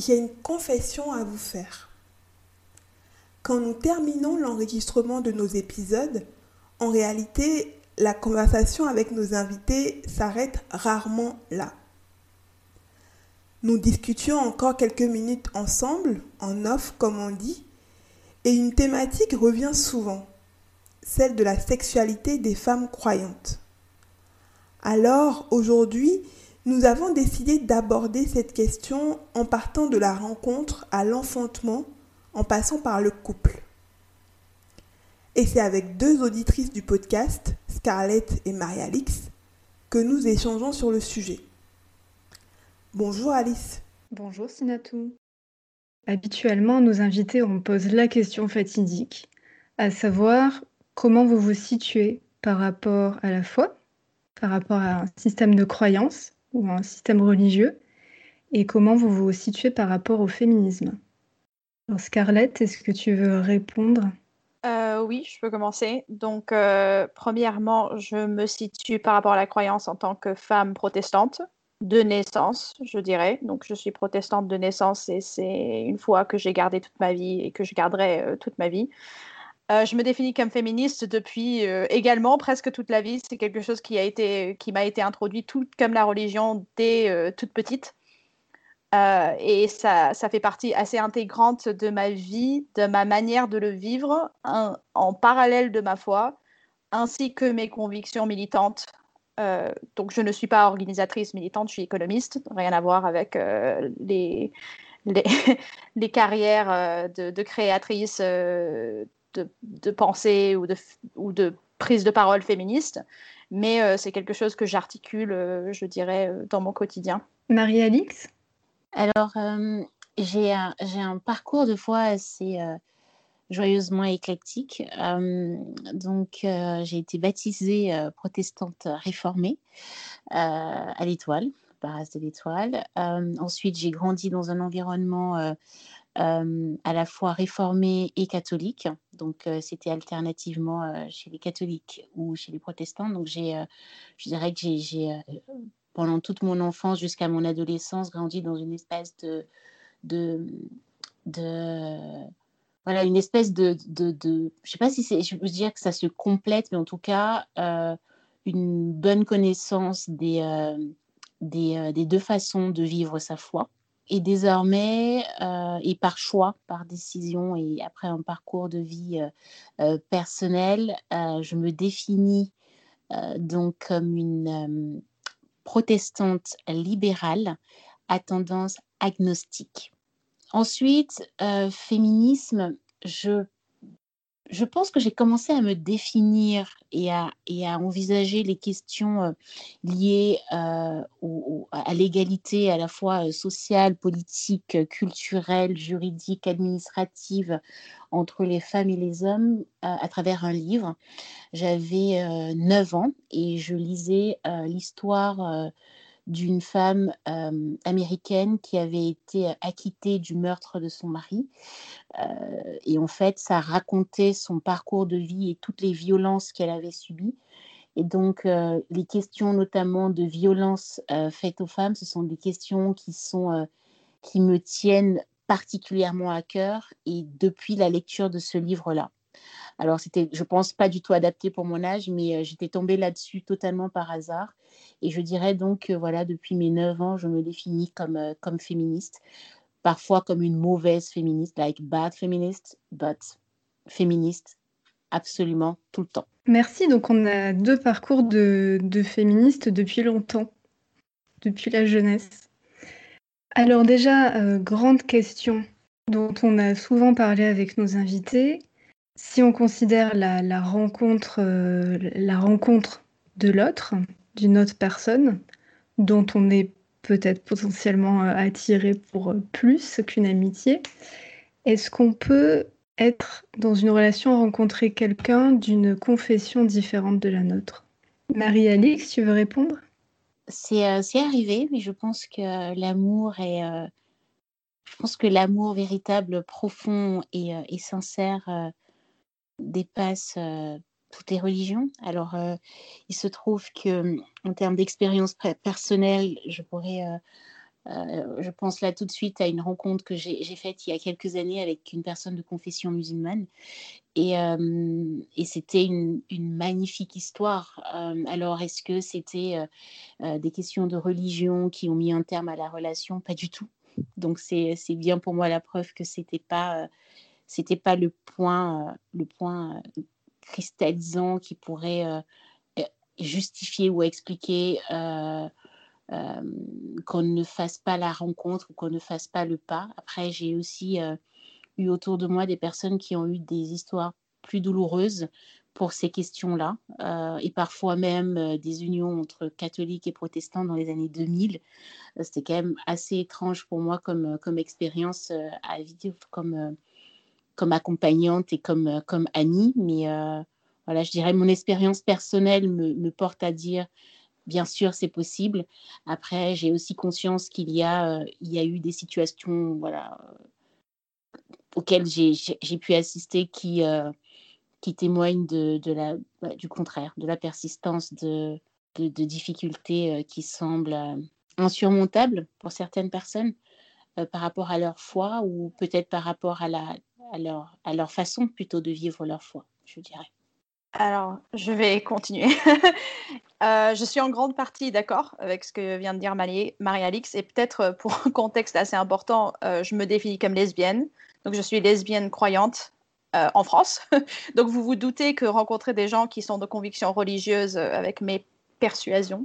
J'ai une confession à vous faire. Quand nous terminons l'enregistrement de nos épisodes, en réalité, la conversation avec nos invités s'arrête rarement là. Nous discutions encore quelques minutes ensemble, en off comme on dit, et une thématique revient souvent, celle de la sexualité des femmes croyantes. Alors, aujourd'hui, nous avons décidé d'aborder cette question en partant de la rencontre à l'enfantement, en passant par le couple. Et c'est avec deux auditrices du podcast, Scarlett et Marie-Alix, que nous échangeons sur le sujet. Bonjour Alice. Bonjour Sinatou. Habituellement, nos invités, on pose la question fatidique, à savoir comment vous vous situez par rapport à la foi, par rapport à un système de croyance ou un système religieux, et comment vous vous situez par rapport au féminisme? Alors Scarlett, est-ce que tu veux répondre? Euh, Oui, je peux commencer. Donc, euh, premièrement, je me situe par rapport à la croyance en tant que femme protestante de naissance, je dirais. Donc, je suis protestante de naissance et c'est une foi que j'ai gardée toute ma vie et que je garderai euh, toute ma vie. Euh, je me définis comme féministe depuis euh, également presque toute la vie. C'est quelque chose qui a été, qui m'a été introduit tout comme la religion dès toute petite. et ça, ça fait partie assez intégrante de ma vie, de ma manière de le vivre, en parallèle de ma foi, ainsi que mes convictions militantes euh, donc, je ne suis pas organisatrice militante, je suis économiste, rien à voir avec euh, les, les, carrières euh, de, créatrice de, de, pensée ou de, ou de prise de parole féministe, mais c'est quelque chose que j'articule, je dirais, dans mon quotidien. Marie-Alix? Alors, j'ai un, un, parcours de foi assez joyeusement éclectique. Euh, donc, euh, j'ai été baptisée euh, protestante réformée à l'Étoile, paroisse de l'Étoile. ensuite, j'ai grandi dans un environnement à la fois réformé et catholique. Donc, c'était alternativement chez les catholiques ou chez les protestants. Donc, j'ai, je dirais que j'ai, pendant toute mon enfance jusqu'à mon adolescence, grandi dans une espèce de, de, voilà, une espèce de, de, de je sais pas si c'est, je veux dire que ça se complète, mais en tout cas, une bonne connaissance des, des, des, deux façons de vivre sa foi. Et désormais, et par choix, par décision, et après un parcours de vie personnel, je me définis donc comme une protestante libérale à tendance agnostique. Ensuite, euh, féminisme, je, je pense que j'ai commencé à me définir et à, envisager les questions euh, liées euh, à l'égalité à la fois sociale, politique, culturelle, juridique, administrative entre les femmes et les hommes à travers un livre. J'avais 9 ans et je lisais l'histoire d'une femme américaine qui avait été acquittée du meurtre de son mari. Et en fait, ça racontait son parcours de vie et toutes les violences qu'elle avait subies. Et donc, les questions notamment de violences faites aux femmes, ce sont des questions qui, sont, qui me tiennent particulièrement à cœur et depuis la lecture de ce livre-là. Alors, c'était, je pense, pas du tout adapté pour mon âge, mais j'étais tombée là-dessus totalement par hasard. Et je dirais donc que voilà, depuis mes 9 ans, je me définis comme, euh, comme féministe, parfois comme une mauvaise féministe, like bad feminist, but féministe absolument tout le temps. Merci. Donc on a deux parcours de, de féministes depuis longtemps, depuis la jeunesse. Alors déjà, euh, grande question dont on a souvent parlé avec nos invités. Si on considère la, rencontre, euh, la rencontre de l'autre, d'une autre personne, dont on est peut-être potentiellement euh, attiré pour euh, plus qu'une amitié. Est-ce qu'on peut être dans une relation, rencontrer quelqu'un d'une confession différente de la nôtre? Marie-Alix, tu veux répondre? C'est euh, arrivé, mais je pense que l'amour est... Je pense que l'amour véritable, profond et, sincère dépasse euh, toutes les religions. Alors, euh, il se trouve que, en termes d'expérience personnelle, je pourrais, euh, euh, je pense là tout de suite à une rencontre que j'ai faite il y a quelques années avec une personne de confession musulmane. Et, euh, c'était une, une magnifique histoire. Euh, alors, est-ce que c'était euh, euh, des questions de religion qui ont mis un terme à la relation? Pas du tout. Donc, c'est bien pour moi la preuve que c'était pas, euh, c'était pas le point, euh, le point euh, cristallisant qui pourrait euh, justifier ou expliquer qu'on ne fasse pas la rencontre ou qu'on ne fasse pas le pas. Après, j'ai aussi eu autour de moi des personnes qui ont eu des histoires plus douloureuses pour ces questions-là, et parfois même des unions entre catholiques et protestants dans les années 2000. Euh, C'était quand même assez étrange pour moi comme, comme expérience à vivre comme, comme accompagnante et comme, euh, comme amie, mais euh, voilà, je dirais mon expérience personnelle me, me porte à dire bien sûr c'est possible. Après, j'ai aussi conscience qu'il y a, euh, y a eu des situations voilà, auxquelles j'ai pu assister qui, qui témoignent de, de la, bah, du contraire, de la persistance de, de, difficultés qui semblent insurmontables pour certaines personnes par rapport à leur foi ou peut-être par rapport à, la, à, leur, à leur façon plutôt de vivre leur foi, je dirais. Alors, je vais continuer. Euh, je suis en grande partie d'accord avec ce que vient de dire Marie- Marie-Alix et peut-être euh, pour un contexte assez important, euh, je me définis comme lesbienne. Donc, je suis lesbienne croyante en France. Donc, vous vous doutez que rencontrer des gens qui sont de convictions religieuses avec mes persuasions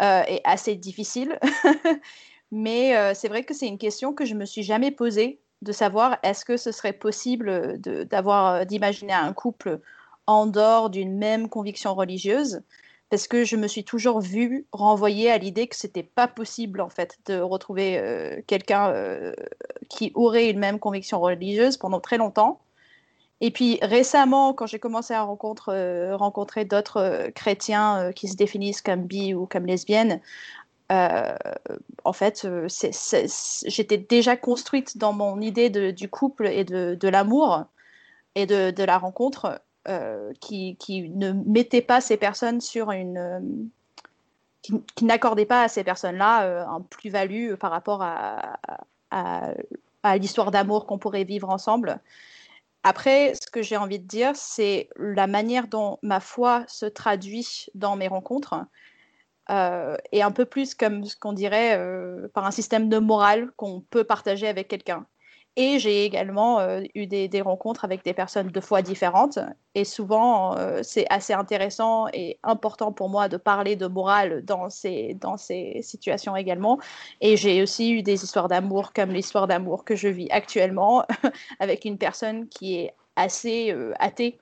est assez difficile. Mais c'est vrai que c'est une question que je me suis jamais posée de savoir est-ce que ce serait possible d'avoir euh, d'imaginer un couple en dehors d'une même conviction religieuse? Parce que je me suis toujours vue renvoyer à l'idée que c'était pas possible en fait de retrouver euh, quelqu'un euh, qui aurait une même conviction religieuse pendant très longtemps. Et puis récemment, quand j'ai commencé à rencontre, euh, rencontrer d'autres euh, chrétiens euh, qui se définissent comme bi ou comme lesbiennes, euh, en fait, euh, j'étais déjà construite dans mon idée du couple et de, l'amour et de, la rencontre euh, qui, ne mettait pas ces personnes sur une. qui, qui n'accordait pas à ces personnes-là un plus-value par rapport à l'histoire d'amour qu'on pourrait vivre ensemble. Après, ce que j'ai envie de dire, c'est la manière dont ma foi se traduit dans mes rencontres euh, est un peu plus comme ce qu'on dirait euh, par un système de morale qu'on peut partager avec quelqu'un. Et j'ai également euh, eu des, des rencontres avec des personnes de foi différentes. Et souvent, c'est assez intéressant et important pour moi de parler de morale dans ces, dans ces situations également. Et j'ai aussi eu des histoires d'amour comme l'histoire d'amour que je vis actuellement avec une personne qui est assez athée.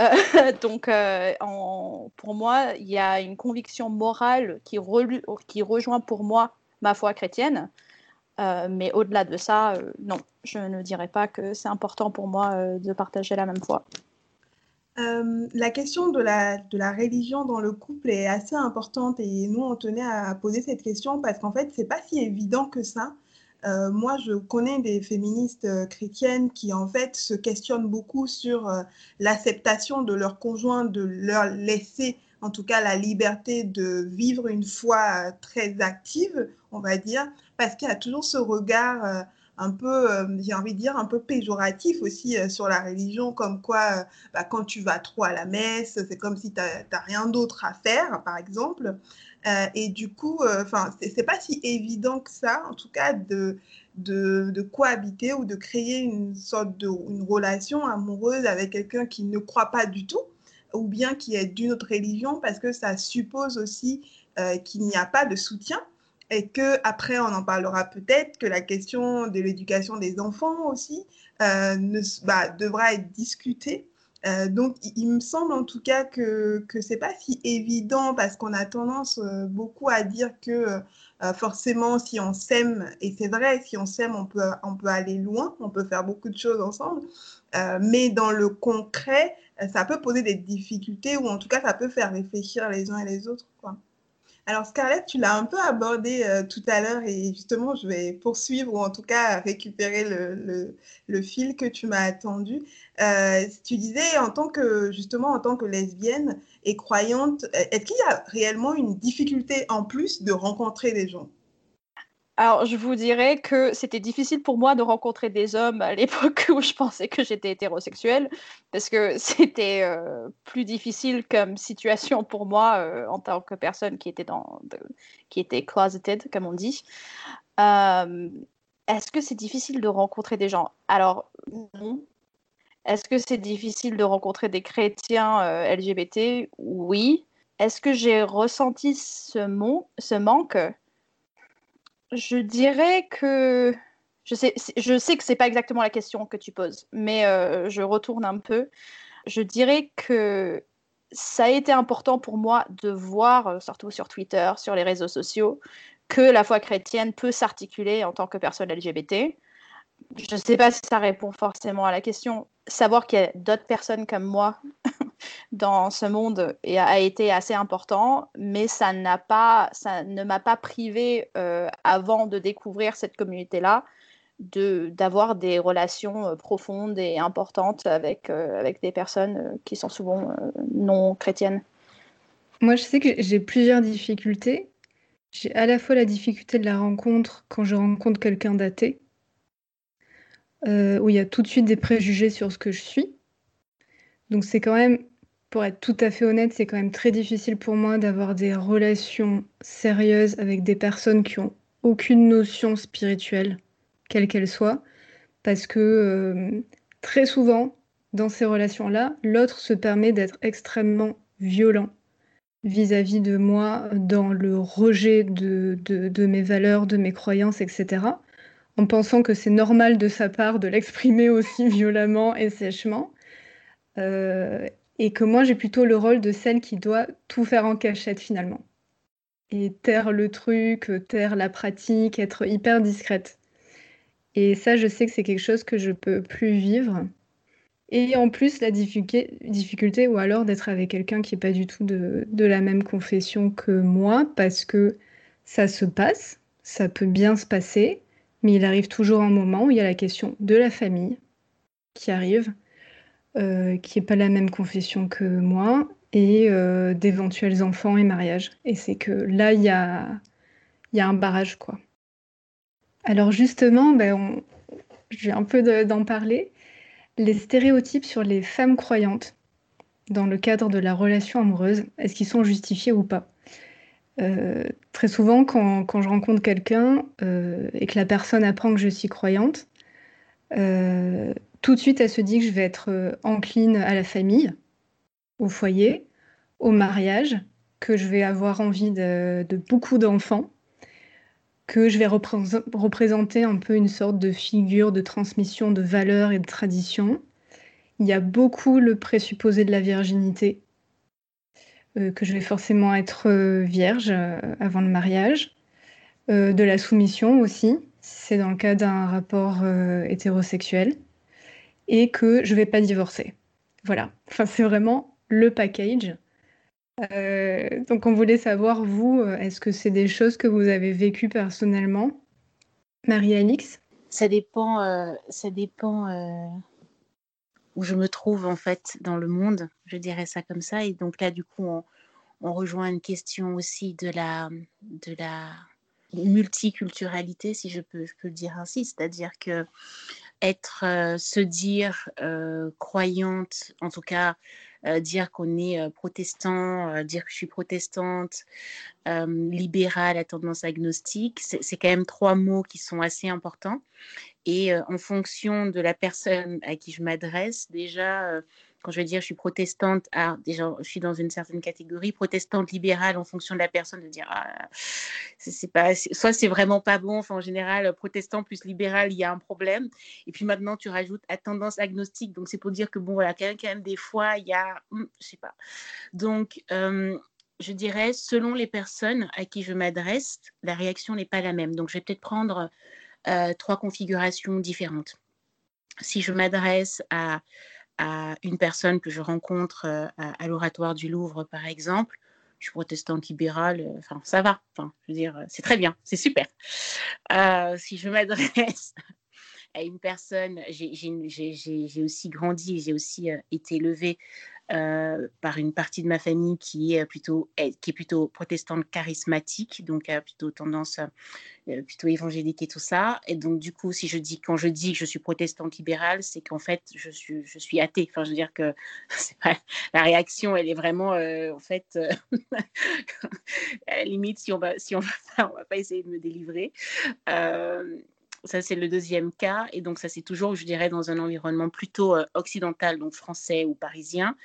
Euh, donc, euh, pour moi, il y a une conviction morale qui, rejoint pour moi ma foi chrétienne. Euh, mais au-delà de ça, non, je ne dirais pas que c'est important pour moi de partager la même foi. La question de la, de la religion dans le couple est assez importante et nous, on tenait à poser cette question parce qu'en fait, c'est pas si évident que ça. Euh, moi, je connais des féministes euh, chrétiennes qui, en fait, se questionnent beaucoup sur euh, l'acceptation de leur conjoint, de leur laisser, en tout cas, la liberté de vivre une foi très active, on va dire, parce qu'il y a toujours ce regard un peu, j'ai envie de dire, un peu péjoratif aussi sur la religion, comme quoi, bah, quand tu vas trop à la messe, c'est comme si tu n'as rien d'autre à faire, par exemple. Euh, et du coup, enfin, euh, c'est pas si évident que ça, en tout cas, de, de, cohabiter ou de créer une sorte de une relation amoureuse avec quelqu'un qui ne croit pas du tout, ou bien qui est d'une autre religion, parce que ça suppose aussi euh, qu'il n'y a pas de soutien. Et que après on en parlera peut-être que la question de l'éducation des enfants aussi euh, bah, devra être discutée Euh, donc, il, me semble en tout cas que que c'est pas si évident parce qu'on a tendance euh, beaucoup à dire que euh, forcément, si on s'aime, et c'est vrai, si on s'aime, on peut on peut aller loin, on peut faire beaucoup de choses ensemble. Mais dans le concret, ça peut poser des difficultés ou en tout cas, ça peut faire réfléchir les uns et les autres, quoi. Alors, Scarlett, tu l'as un peu abordé euh, tout à l'heure et justement, je vais poursuivre ou en tout cas récupérer le, fil que tu m'as attendu. Euh, tu disais en tant que, justement, en tant que lesbienne et croyante, est-ce qu'il y a réellement une difficulté en plus de rencontrer des gens? Alors, je vous dirais que c'était difficile pour moi de rencontrer des hommes à l'époque où je pensais que j'étais hétérosexuelle, parce que c'était euh, plus difficile comme situation pour moi euh, en tant que personne qui était, dans, qui était closeted, comme on dit. Euh, Est-ce que c'est difficile de rencontrer des gens? Alors, non. Est-ce que c'est difficile de rencontrer des chrétiens LGBT Oui. Est-ce que j'ai ressenti ce manque? Je dirais que je sais, que pas exactement la question que tu poses, mais euh, je retourne un peu. Je dirais que ça a été important pour moi de voir, euh, surtout sur Twitter, sur les réseaux sociaux, que la foi chrétienne peut s'articuler en tant que personne LGBT. Je ne sais pas si ça répond forcément à la question. Savoir qu'il y a d'autres personnes comme moi dans ce monde et a, été assez important, mais ça, pas, ça ne m'a pas privé, euh, avant de découvrir cette communauté-là, de, d'avoir des relations euh, profondes et importantes avec, euh, avec des personnes qui sont souvent non chrétiennes. Moi, je sais que j'ai plusieurs difficultés. J'ai à la fois la difficulté de la rencontre quand je rencontre quelqu'un d'athée, où il y a tout de suite des préjugés sur ce que je suis. Donc c'est quand même, pour être tout à fait honnête, c'est quand même très difficile pour moi d'avoir des relations sérieuses avec des personnes qui ont aucune notion spirituelle, quelle qu'elle soit, parce que euh, très souvent, dans ces relations-là, l'autre se permet d'être extrêmement violent vis-à-vis de moi dans le rejet de, mes valeurs, de mes croyances, etc., en pensant que c'est normal de sa part de l'exprimer aussi violemment et sèchement. Euh, et que moi, j'ai plutôt le rôle de celle qui doit tout faire en cachette finalement. Et taire le truc, taire la pratique, être hyper discrète. Et ça, je sais que c'est quelque chose que je peux plus vivre. Et en plus, la difficulté, difficulté ou alors d'être avec quelqu'un qui n'est pas du tout de, de, la même confession que moi, parce que ça se passe, ça peut bien se passer, mais il arrive toujours un moment où il y a la question de la famille qui arrive, euh, qui n'est pas la même confession que moi, et euh, d'éventuels enfants et mariages. Et c'est que là, il y a, y a un barrage, quoi. Alors justement, ben on... je vais un peu d'en parler les stéréotypes sur les femmes croyantes dans le cadre de la relation amoureuse, est-ce qu'ils sont justifiés ou pas? Euh, Très souvent, quand, quand je rencontre quelqu'un et que la personne apprend que je suis croyante, tout de suite, elle se dit que je vais être euh, encline à la famille, au foyer, au mariage, que je vais avoir envie de, beaucoup d'enfants, que je vais représenter un peu une sorte de figure de transmission de valeurs et de traditions. Il y a beaucoup le présupposé de la virginité, euh, que je vais forcément être euh, vierge avant le mariage, de la soumission aussi, si c'est dans le cas d'un rapport hétérosexuel, et que je vais pas divorcer. Voilà, enfin, c'est vraiment le package. Euh, donc on voulait savoir, vous, euh, est-ce que c'est des choses que vous avez vécues personnellement Marie-Alix Ça dépend, euh, ça dépend où je me trouve en fait dans le monde, je dirais ça comme ça. Et donc là, du coup, on, on rejoint une question aussi de la, de la multiculturalité, si je peux, je peux le dire ainsi. C'est-à-dire que être, euh, se dire euh, croyante, en tout cas, euh, dire qu'on est protestant, dire que je suis protestante, libérale, à tendance agnostique, c'est quand même trois mots qui sont assez importants. Et euh, en fonction de la personne à qui je m'adresse, déjà, euh, quand je vais dire je suis protestante, ah, déjà, je suis dans une certaine catégorie, protestante libérale en fonction de la personne, de dire, ah, c'est pas, soit c'est vraiment pas bon, enfin, en général, protestant plus libéral, il y a un problème. Et puis maintenant, tu rajoutes à tendance agnostique, donc c'est pour dire que, bon, voilà, quand même, des fois, il y a, hmm, je sais pas. Donc, euh, je dirais, selon les personnes à qui je m'adresse, la réaction n'est pas la même. Donc, je vais peut-être prendre euh, trois configurations différentes. Si je m'adresse à, à, une personne que je rencontre euh, à, l'oratoire du Louvre, par exemple, je suis protestante libérale, euh, enfin, ça va. Enfin, je veux dire, c'est très bien, c'est super. si je m'adresse à une personne, j'ai aussi grandi, j'ai aussi été élevée euh, par une partie de ma famille qui est plutôt, qui est plutôt protestante charismatique, donc a plutôt tendance euh, plutôt évangélique et tout ça. Et donc, du coup, si je dis, quand je dis que je suis protestante libérale, c'est qu'en fait, je suis, je suis athée. Enfin, je veux dire que pas, la réaction, elle est vraiment, euh, en fait, à la limite, si on va, si on on va pas essayer de me délivrer. Ça, c'est le deuxième cas. Et donc, ça, c'est toujours, je dirais, dans un environnement plutôt euh, occidental, donc français ou parisien.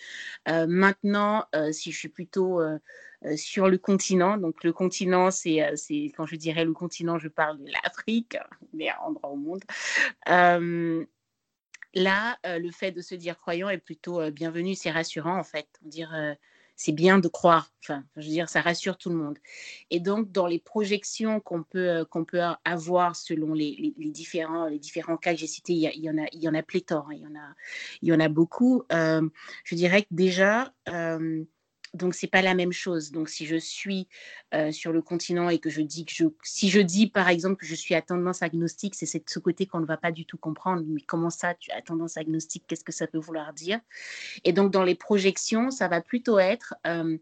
Euh, maintenant, euh, si je suis plutôt sur le continent, donc le continent, c'est, quand je dirais le continent, je parle de l'Afrique, meilleur endroit au monde. là, le fait de se dire croyant est plutôt bienvenu, c'est rassurant en fait. Dire c'est bien de croire. Enfin, je veux dire, ça rassure tout le monde. Et donc, dans les projections qu'on peut, euh, peut avoir selon les, les, différents, les différents cas que j'ai cités, il y, en a, il y en a pléthore, hein. il, y en a, il y en a beaucoup. Euh, je dirais que déjà, euh, donc c'est pas la même chose. Donc si je suis euh, sur le continent et que je dis que je, si je dis par exemple que je suis à tendance agnostique, c'est ce côté qu'on ne va pas du tout comprendre. Mais comment ça, tu as tendance agnostique Qu'est-ce que ça peut vouloir dire? Et donc dans les projections, ça va plutôt être euh,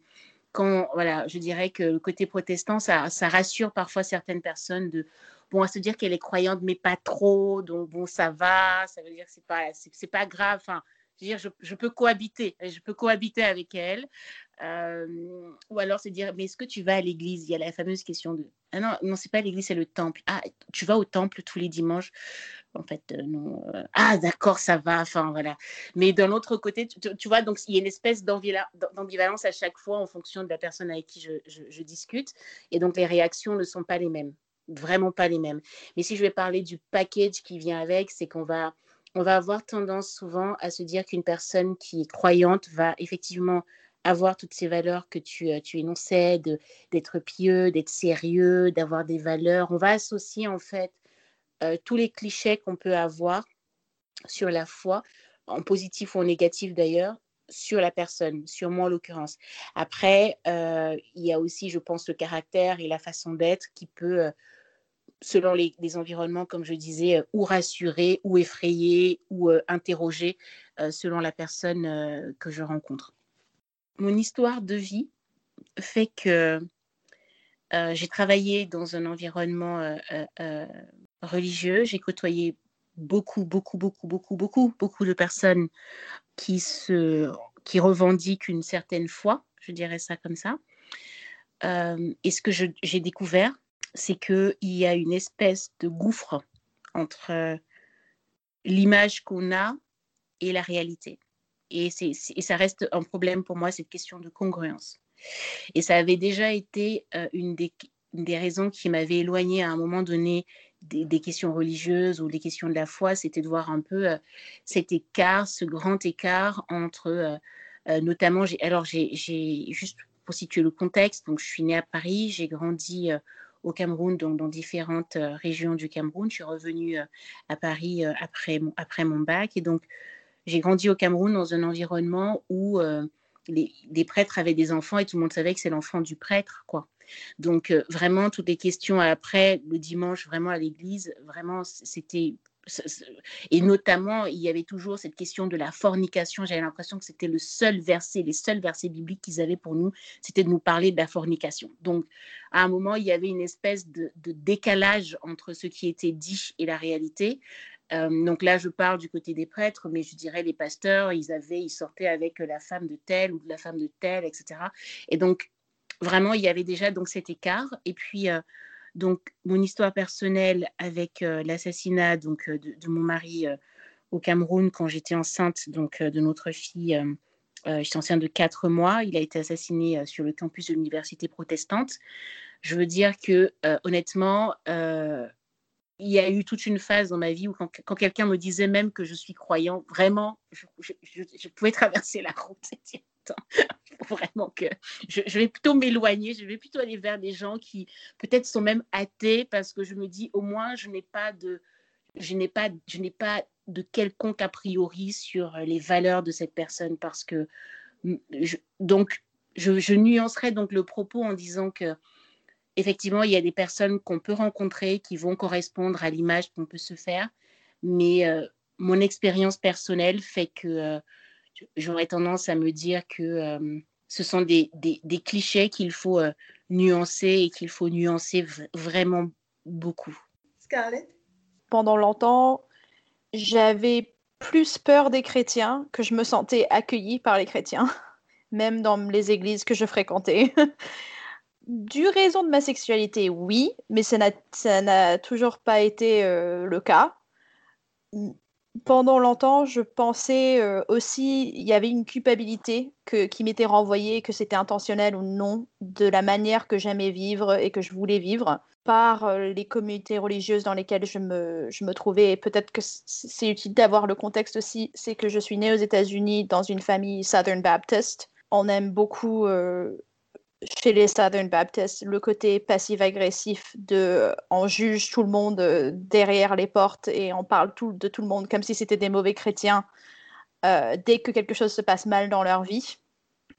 quand, voilà, je dirais que le côté protestant, ça, rassure parfois certaines personnes de bon à se dire qu'elle est croyante mais pas trop, donc bon ça va, ça veut dire que c'est pas pas grave. Enfin, je, dire, je, peux cohabiter, je peux cohabiter avec elle. Euh, ou alors c'est dire, mais est-ce que tu vas à l'église? Il y a la fameuse question de, ah non, non, c'est pas l'église, c'est le temple. Ah, tu vas au temple tous les dimanches? En fait, euh, non. Euh, ah, d'accord, ça va. Enfin, voilà. Mais d'un autre côté, tu, vois, donc il y a une espèce d'ambivalence à chaque fois en fonction de la personne avec qui je, je, discute. Et donc les réactions ne sont pas les mêmes. Vraiment pas les mêmes. Mais si je vais parler du package qui vient avec, c'est qu'on va on va avoir tendance souvent à se dire qu'une personne qui est croyante va effectivement avoir toutes ces valeurs que tu, euh, tu énonçais, d'être pieux, d'être sérieux, d'avoir des valeurs. On va associer en fait euh, tous les clichés qu'on peut avoir sur la foi, en positif ou en négatif d'ailleurs, sur la personne, sur moi en l'occurrence. Après, euh, il y a aussi, je pense, le caractère et la façon d'être qui peut, selon les, environnements, comme je disais, ou rassurer, ou effrayer, ou interroger, selon la personne que je rencontre mon histoire de vie fait que euh, j'ai travaillé dans un environnement euh, euh, religieux. J'ai côtoyé beaucoup, beaucoup, beaucoup, beaucoup, beaucoup, beaucoup de personnes qui revendiquent une certaine foi, je dirais ça comme ça. et ce que j'ai découvert, c'est qu'il y a une espèce de gouffre entre l'image qu'on a et la réalité. Et, ça reste un problème pour moi, cette question de congruence. Et ça avait déjà été euh, une, des, des, raisons qui m'avait éloignée à un moment donné des, questions religieuses ou des questions de la foi, c'était de voir un peu euh, cet écart, ce grand écart entre, euh, notamment, alors j'ai juste pour situer le contexte, donc je suis née à Paris, j'ai grandi au Cameroun, donc dans différentes régions du Cameroun. Je suis revenue à Paris après, mon, après mon bac. Et donc, j'ai grandi au Cameroun dans un environnement où euh, les, prêtres avaient des enfants et tout le monde savait que c'est l'enfant du prêtre, quoi. Donc euh, vraiment toutes les questions après le dimanche, vraiment à l'église, vraiment c'était et notamment, il y avait toujours cette question de la fornication. J'avais l'impression que c'était le seul verset, les seuls versets bibliques qu'ils avaient pour nous, c'était de nous parler de la fornication. Donc, à un moment, il y avait une espèce de, décalage entre ce qui était dit et la réalité. Euh, donc là, je parle du côté des prêtres, mais je dirais les pasteurs, ils avaient, ils sortaient avec la femme de tel ou la femme de tel, etc. Et donc vraiment, il y avait déjà donc cet écart. Et puis euh, donc mon histoire personnelle avec euh, l'assassinat donc de, mon mari au Cameroun quand j'étais enceinte donc, de notre fille. j'étais enceinte de quatre mois. Il a été assassiné sur le campus de l'université protestante. Je veux dire que, honnêtement, il y a eu toute une phase dans ma vie où quand, quelqu'un me disait même que je suis croyant, vraiment, je, pouvais traverser la route. vraiment que je, vais plutôt m'éloigner, je vais plutôt aller vers des gens qui peut-être sont même athées parce que je me dis au moins je n'ai pas de je n'ai pas je n'ai pas de quelconque a priori sur les valeurs de cette personne parce que donc je, je nuancerai donc le propos en disant que effectivement, il y a des personnes qu'on peut rencontrer qui vont correspondre à l'image qu'on peut se faire, mais euh, mon expérience personnelle fait que euh, j'aurais tendance à me dire que euh, ce sont des, des, clichés qu'il faut nuancer et qu'il faut nuancer vraiment beaucoup. Scarlett? Pendant longtemps, j'avais plus peur des chrétiens que je me sentais accueillie par les chrétiens, même dans les églises que je fréquentais. du raison de ma sexualité, oui, mais ça n'a toujours pas été euh, le cas. Pendant longtemps, je pensais euh, aussi, il y avait une culpabilité que, qui m'était renvoyée, que c'était intentionnel ou non, de la manière que j'aimais vivre et que je voulais vivre par euh, les communautés religieuses dans lesquelles je me, je me trouvais. Peut-être que c'est utile d'avoir le contexte aussi, c'est que je suis née aux États-Unis dans une famille Southern Baptist. On aime beaucoup chez les Southern Baptists, le côté passif-agressif de on juge tout le monde euh, derrière les portes et on parle de tout le monde comme si c'était des mauvais chrétiens euh, dès que quelque chose se passe mal dans leur vie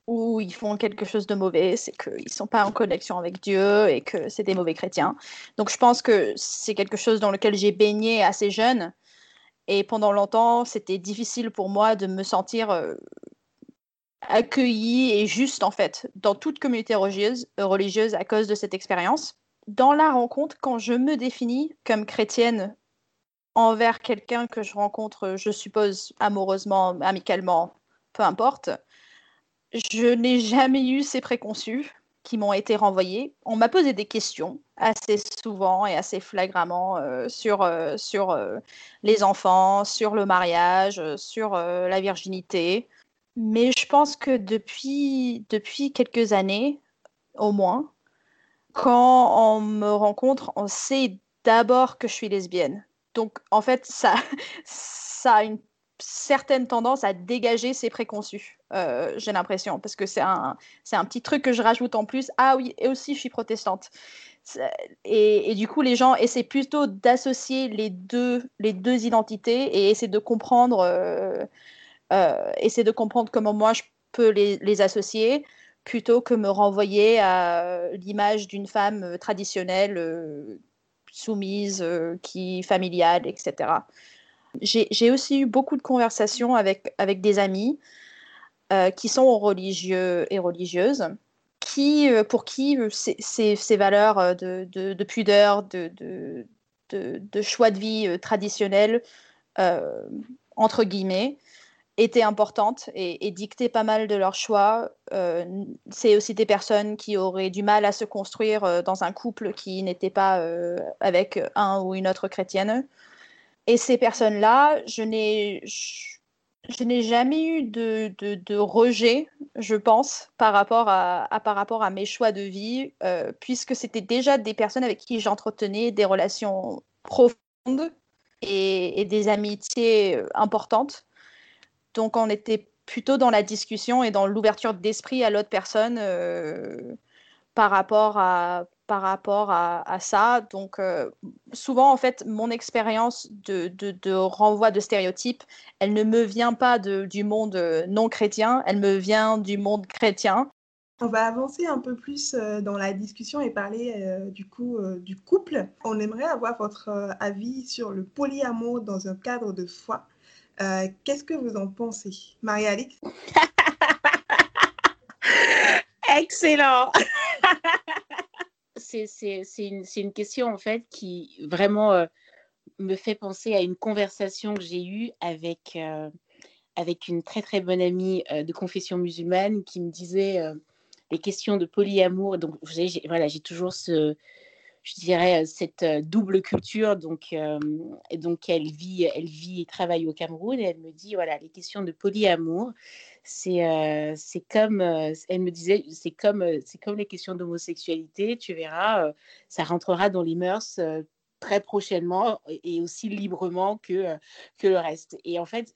ou ils font quelque chose de mauvais, c'est qu'ils ne sont pas en connexion avec Dieu et que c'est des mauvais chrétiens. Donc je pense que c'est quelque chose dans lequel j'ai baigné assez jeune. Et pendant longtemps, c'était difficile pour moi de me sentir euh, accueillie et juste en fait dans toute communauté religieuse, religieuse à cause de cette expérience. Dans la rencontre, quand je me définis comme chrétienne envers quelqu'un que je rencontre, je suppose amoureusement, amicalement, peu importe, je n'ai jamais eu ces préconçus qui m'ont été renvoyés. On m'a posé des questions assez souvent et assez flagramment euh, sur, euh, sur euh, les enfants, sur le mariage, sur la virginité. Mais je pense que depuis, depuis quelques années, au moins, quand on me rencontre, on sait d'abord que je suis lesbienne. Donc, en fait, ça, ça a une certaine tendance à dégager ses préconçus, euh, j'ai l'impression, parce que c'est un, c'est un petit truc que je rajoute en plus. Ah oui, et aussi, je suis protestante. Et, du coup, les gens essaient plutôt d'associer les deux, les deux identités et essaient de comprendre euh, essayer de comprendre comment moi je peux les, associer plutôt que me renvoyer à l'image d'une femme euh, traditionnelle, euh, soumise, qui familiale, etc. J'ai aussi eu beaucoup de conversations avec, avec des amis qui sont religieux et religieuses, qui, pour qui ces, valeurs de, de, pudeur, de, de, choix de vie traditionnels, entre guillemets, étaient importantes et, dictaient pas mal de leurs choix. Euh, c'est aussi des personnes qui auraient du mal à se construire euh, dans un couple qui n'était pas euh, avec un ou une autre chrétienne. Et ces personnes-là, je n'ai, jamais eu de, rejet, je pense, par rapport à, mes choix de vie, puisque c'était déjà des personnes avec qui j'entretenais des relations profondes et des amitiés importantes. Donc on était plutôt dans la discussion et dans l'ouverture d'esprit à l'autre personne euh, par rapport à par rapport à, ça. Donc euh, souvent en fait mon expérience de, de, renvoi de stéréotypes, elle ne me vient pas du monde non chrétien, elle me vient du monde chrétien. On va avancer un peu plus euh, dans la discussion et parler du coup du couple. On aimerait avoir votre avis sur le polyamour dans un cadre de foi. Euh, qu'est-ce que vous en pensez? Marie-Alix? Excellent. C'est une, une, question en fait qui vraiment euh, me fait penser à une conversation que j'ai eue avec, euh, avec une très très bonne amie de confession musulmane qui me disait les questions de polyamour. Donc voilà, j'ai toujours ce, je dirais, cette double culture. Donc, et donc elle vit, elle vit et travaille au Cameroun et elle me dit, voilà, les questions de polyamour, c'est c'est comme, elle me disait, c'est comme, c'est comme les questions d'homosexualité, tu verras, ça rentrera dans les mœurs très prochainement et aussi librement que, que le reste. Et en fait,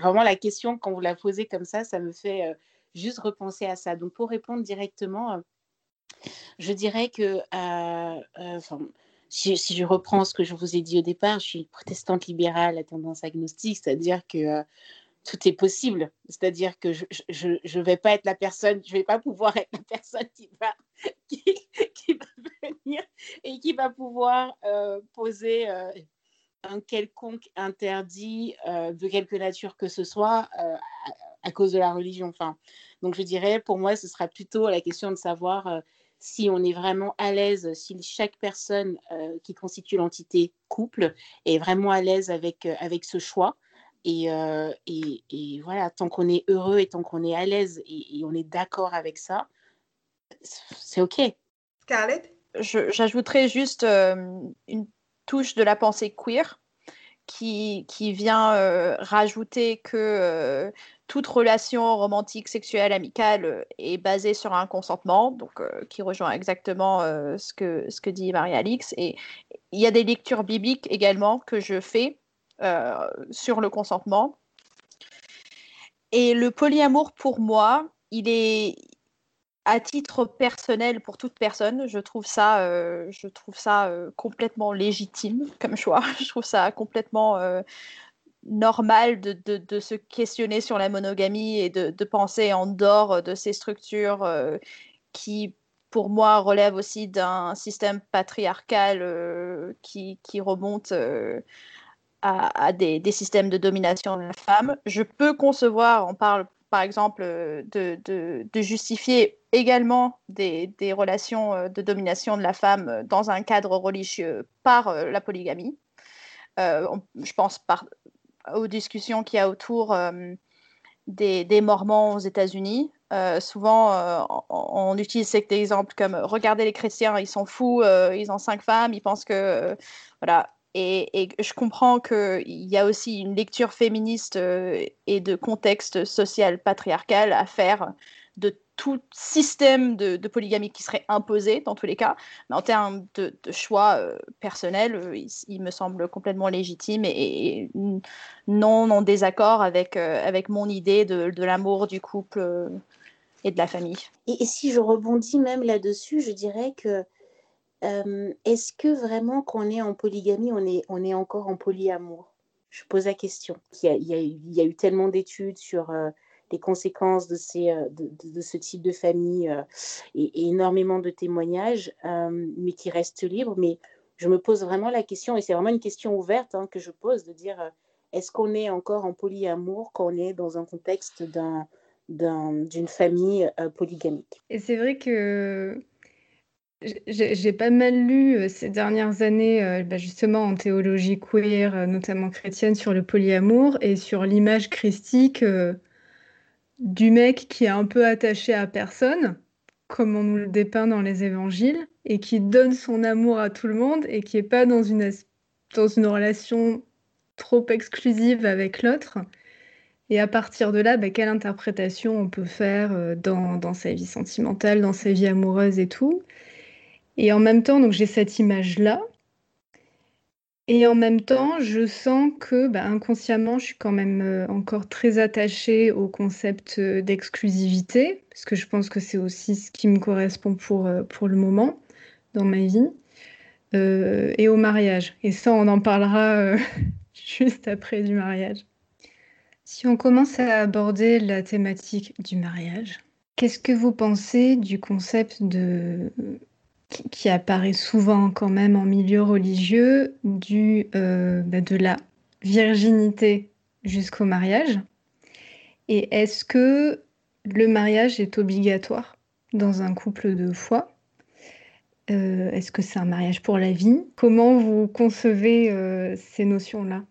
vraiment la question, quand vous la posez comme ça, ça me fait juste repenser à ça. Donc pour répondre directement, je dirais que, si, si, je reprends ce que je vous ai dit au départ, je suis protestante libérale à tendance agnostique, c'est-à-dire que tout est possible. C'est-à-dire que je ne vais pas être la personne, je vais pas pouvoir être la personne qui va, venir et qui va pouvoir euh, poser euh, un quelconque interdit euh, de quelque nature que ce soit à, cause de la religion. Enfin, donc je dirais, pour moi, ce sera plutôt la question de savoir si on est vraiment à l'aise, si chaque personne qui constitue l'entité couple est vraiment à l'aise avec, avec ce choix. Et, et, et, voilà, tant qu'on est heureux et tant qu'on est à l'aise et, et, on est d'accord avec ça, c'est OK. Scarlett? J'ajouterais juste une touche de la pensée queer qui, qui vient rajouter que toute relation romantique, sexuelle, amicale est basée sur un consentement, donc qui rejoint exactement ce, que, ce que dit Marie-Alix. Et il y a des lectures bibliques également que je fais euh, sur le consentement. Et le polyamour, pour moi, il est à titre personnel pour toute personne. Je trouve ça, euh, je trouve ça euh, complètement légitime comme choix. je trouve ça complètement normal de, de, se questionner sur la monogamie et de, de penser en dehors de ces structures qui, pour moi, relèvent aussi d'un système patriarcal qui, qui, remonte à, des, systèmes de domination de la femme. Je peux concevoir, on parle par exemple de, justifier également des, des, relations euh, de domination de la femme dans un cadre religieux par euh, la polygamie. Euh, je pense par, aux discussions qu'il y a autour des, des, Mormons aux États-Unis. souvent, on, on, utilise cet exemple comme regardez les chrétiens, ils sont fous, ils ont cinq femmes, ils pensent que voilà, et, je comprends qu'il y a aussi une lecture féministe euh, et de contexte social patriarcal à faire de tout système de, polygamie qui serait imposé dans tous les cas. Mais en termes de, choix euh, personnels, euh, il, me semble complètement légitime et, non en désaccord avec, avec mon idée de, l'amour du couple et de la famille. et si je rebondis même là-dessus, je dirais que est-ce que vraiment quand on est en polygamie, on est, on est encore en polyamour? Je pose la question. Il y a, eu tellement d'études sur les conséquences de, ces, de, de, ce type de famille et, énormément de témoignages, mais qui restent libres. Mais je me pose vraiment la question, et c'est vraiment une question ouverte hein, que je pose, de dire est-ce qu'on est encore en polyamour quand on est dans un contexte d'un d'une famille polygamique? Et c'est vrai que j'ai pas mal lu euh, ces dernières années, euh, bah, justement en théologie queer, euh, notamment chrétienne, sur le polyamour et sur l'image christique du mec qui est un peu attaché à personne, comme on nous le dépeint dans les évangiles, et qui donne son amour à tout le monde et qui est pas dans une, dans une relation trop exclusive avec l'autre. Et à partir de là, bah, quelle interprétation on peut faire dans, dans sa vie sentimentale, dans sa vie amoureuse et tout. Et en même temps, donc j'ai cette image-là. Et en même temps, je sens que bah, inconsciemment, je suis quand même euh, encore très attachée au concept euh, d'exclusivité, parce que je pense que c'est aussi ce qui me correspond pour, euh, pour le moment dans ma vie, et au mariage. Et ça, on en parlera juste après du mariage. Si on commence à aborder la thématique du mariage, qu'est-ce que vous pensez du concept de qui, apparaît souvent quand même en milieu religieux, du, euh, bah, de la virginité jusqu'au mariage. Et est-ce que le mariage est obligatoire dans un couple de foi? Euh, Est-ce que c'est un mariage pour la vie? Comment vous concevez euh, ces notions-là?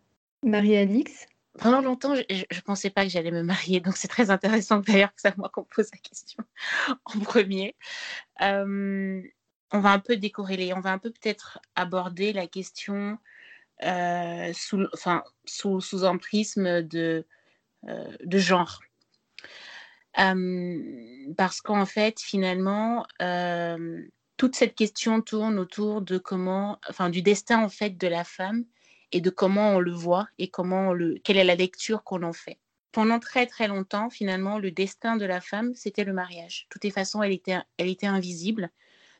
Marie-Alix pendant longtemps, je ne pensais pas que j'allais me marier, donc c'est très intéressant d'ailleurs que c'est moi qu'on pose la question en premier. On va un peu décorréler, on va un peu peut-être aborder la question euh, sous, sous, sous un prisme de, euh, de genre. Euh, parce qu'en fait, finalement, toute cette question tourne autour de comment, enfin, du destin en fait de la femme et de comment on le voit et comment le, quelle est la lecture qu'on en fait. Pendant très très longtemps, finalement, le destin de la femme, c'était le mariage. De toutes les façons, elle était, elle était invisible.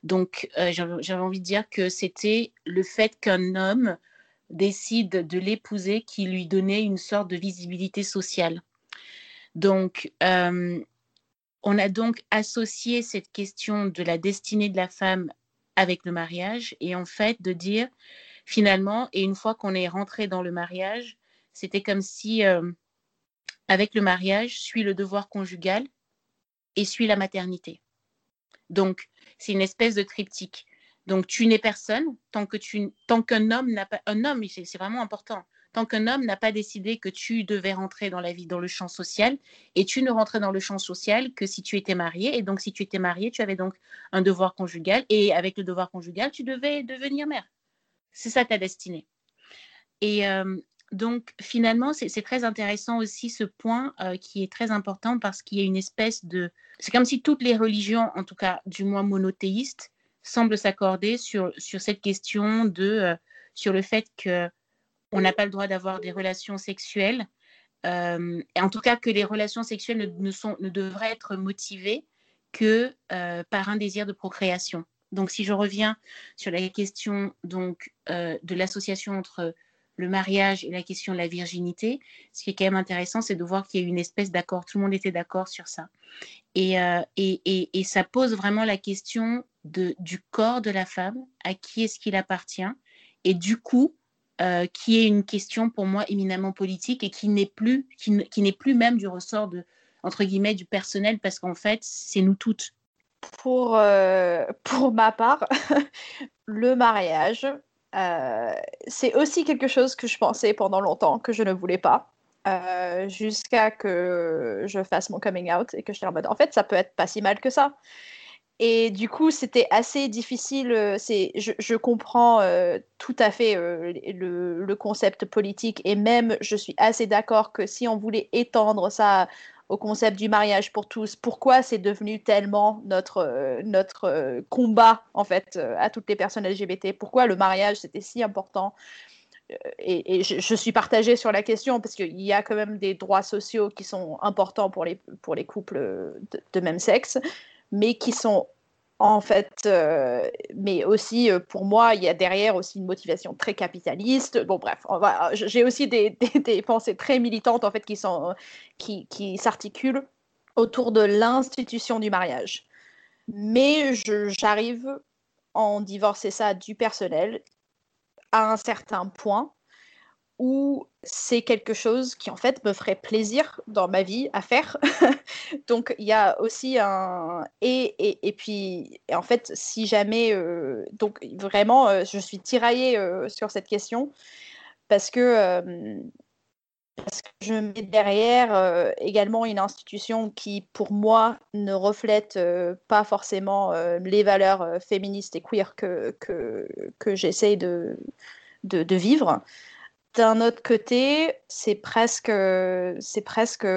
Donc, j'avais envie de dire que c'était le fait qu'un homme décide de l'épouser qui lui donnait une sorte de visibilité sociale. Donc, euh, on a donc associé cette question de la destinée de la femme avec le mariage et en fait de dire finalement, et une fois qu'on est rentré dans le mariage, c'était comme si euh, avec le mariage suit le devoir conjugal et suit la maternité. Donc, c'est une espèce de triptyque. Donc, tu n'es personne tant que tu, tant qu'un homme n'a pas, un homme, c'est vraiment important, tant qu'un homme n'a pas décidé que tu devais rentrer dans la vie, dans le champ social, et tu ne rentrais dans le champ social que si tu étais marié. Et donc, si tu étais marié, tu avais donc un devoir conjugal, et avec le devoir conjugal, tu devais devenir mère. C'est ça ta destinée. Et euh, donc, finalement, c'est très intéressant aussi ce point euh, qui est très important parce qu'il y a une espèce de... C'est comme si toutes les religions, en tout cas du moins monothéistes, semble s'accorder sur, sur cette question de, euh, sur le fait qu'on n'a pas le droit d'avoir des relations sexuelles, euh, et en tout cas que les relations sexuelles ne, sont, ne devraient être motivées que par un désir de procréation. Donc, si je reviens sur la question donc, de l'association entre le mariage et la question de la virginité, ce qui est quand même intéressant, c'est de voir qu'il y a une espèce d'accord, tout le monde était d'accord sur ça. Et, et, ça pose vraiment la question du corps de la femme, à qui est-ce qu'il appartient, et du coup, euh, qui est une question pour moi éminemment politique et qui n'est plus, qui, n'est plus même du ressort entre guillemets, du personnel, parce qu'en fait, c'est nous toutes. Pour, euh, pour ma part, le mariage, euh, c'est aussi quelque chose que je pensais pendant longtemps que je ne voulais pas. jusqu'à que je fasse mon coming out et que je en mode en fait ça peut être pas si mal que ça et du coup, c'était assez difficile. Euh, je, comprends euh, tout à fait euh, le, concept politique et même je suis assez d'accord que si on voulait étendre ça au concept du mariage pour tous, pourquoi c'est devenu tellement notre, notre combat en fait à toutes les personnes LGBT Pourquoi le mariage c'était si important? Et, je, suis partagée sur la question parce qu'il y a quand même des droits sociaux qui sont importants pour les, pour les couples de même sexe mais qui sont en fait, euh, mais aussi euh, pour moi, il y a derrière aussi une motivation très capitaliste. Bon, bref, j'ai aussi des, pensées très militantes en fait qui, qui s'articulent autour de l'institution du mariage. Mais j'arrive en divorcer ça du personnel à un certain point où c'est quelque chose qui en fait me ferait plaisir dans ma vie à faire. Donc il y a aussi un et et, et puis en fait si jamais euh, donc vraiment euh, je suis tiraillée euh, sur cette question parce que parce que je mets derrière également une institution qui pour moi ne reflète pas forcément les valeurs féministes et queer que que, que j'essaye de, de, de vivre d'un autre côté, c'est presque, c'est presque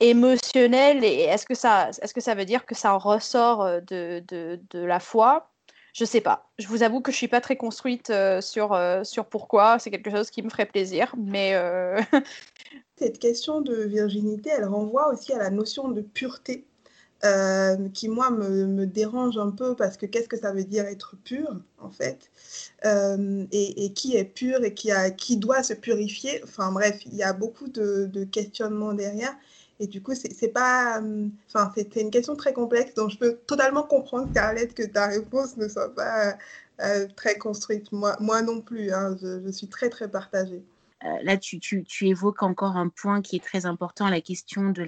émotionnel. Et est-ce que ça, est-ce que ça veut dire que ça en ressort euh, de, de, la foi? Je sais pas. Je vous avoue que je suis pas très construite euh, sur, euh, sur pourquoi. C'est quelque chose qui me ferait plaisir, mais cette question de virginité, elle renvoie aussi à la notion de pureté. Euh, qui moi me, dérange un peu parce que qu'est-ce que ça veut dire être pur en fait? Euh, et, qui est pur et qui, qui doit se purifier? Enfin bref il y a beaucoup de, questionnements derrière. Et du coup c'est pas enfin c'est une question très complexe donc je peux totalement comprendre Scarlett que ta réponse ne soit pas euh, très construite. Moi, non plus hein, je, suis très très partagée. euh, là, tu, évoques encore un point qui est très important, la question de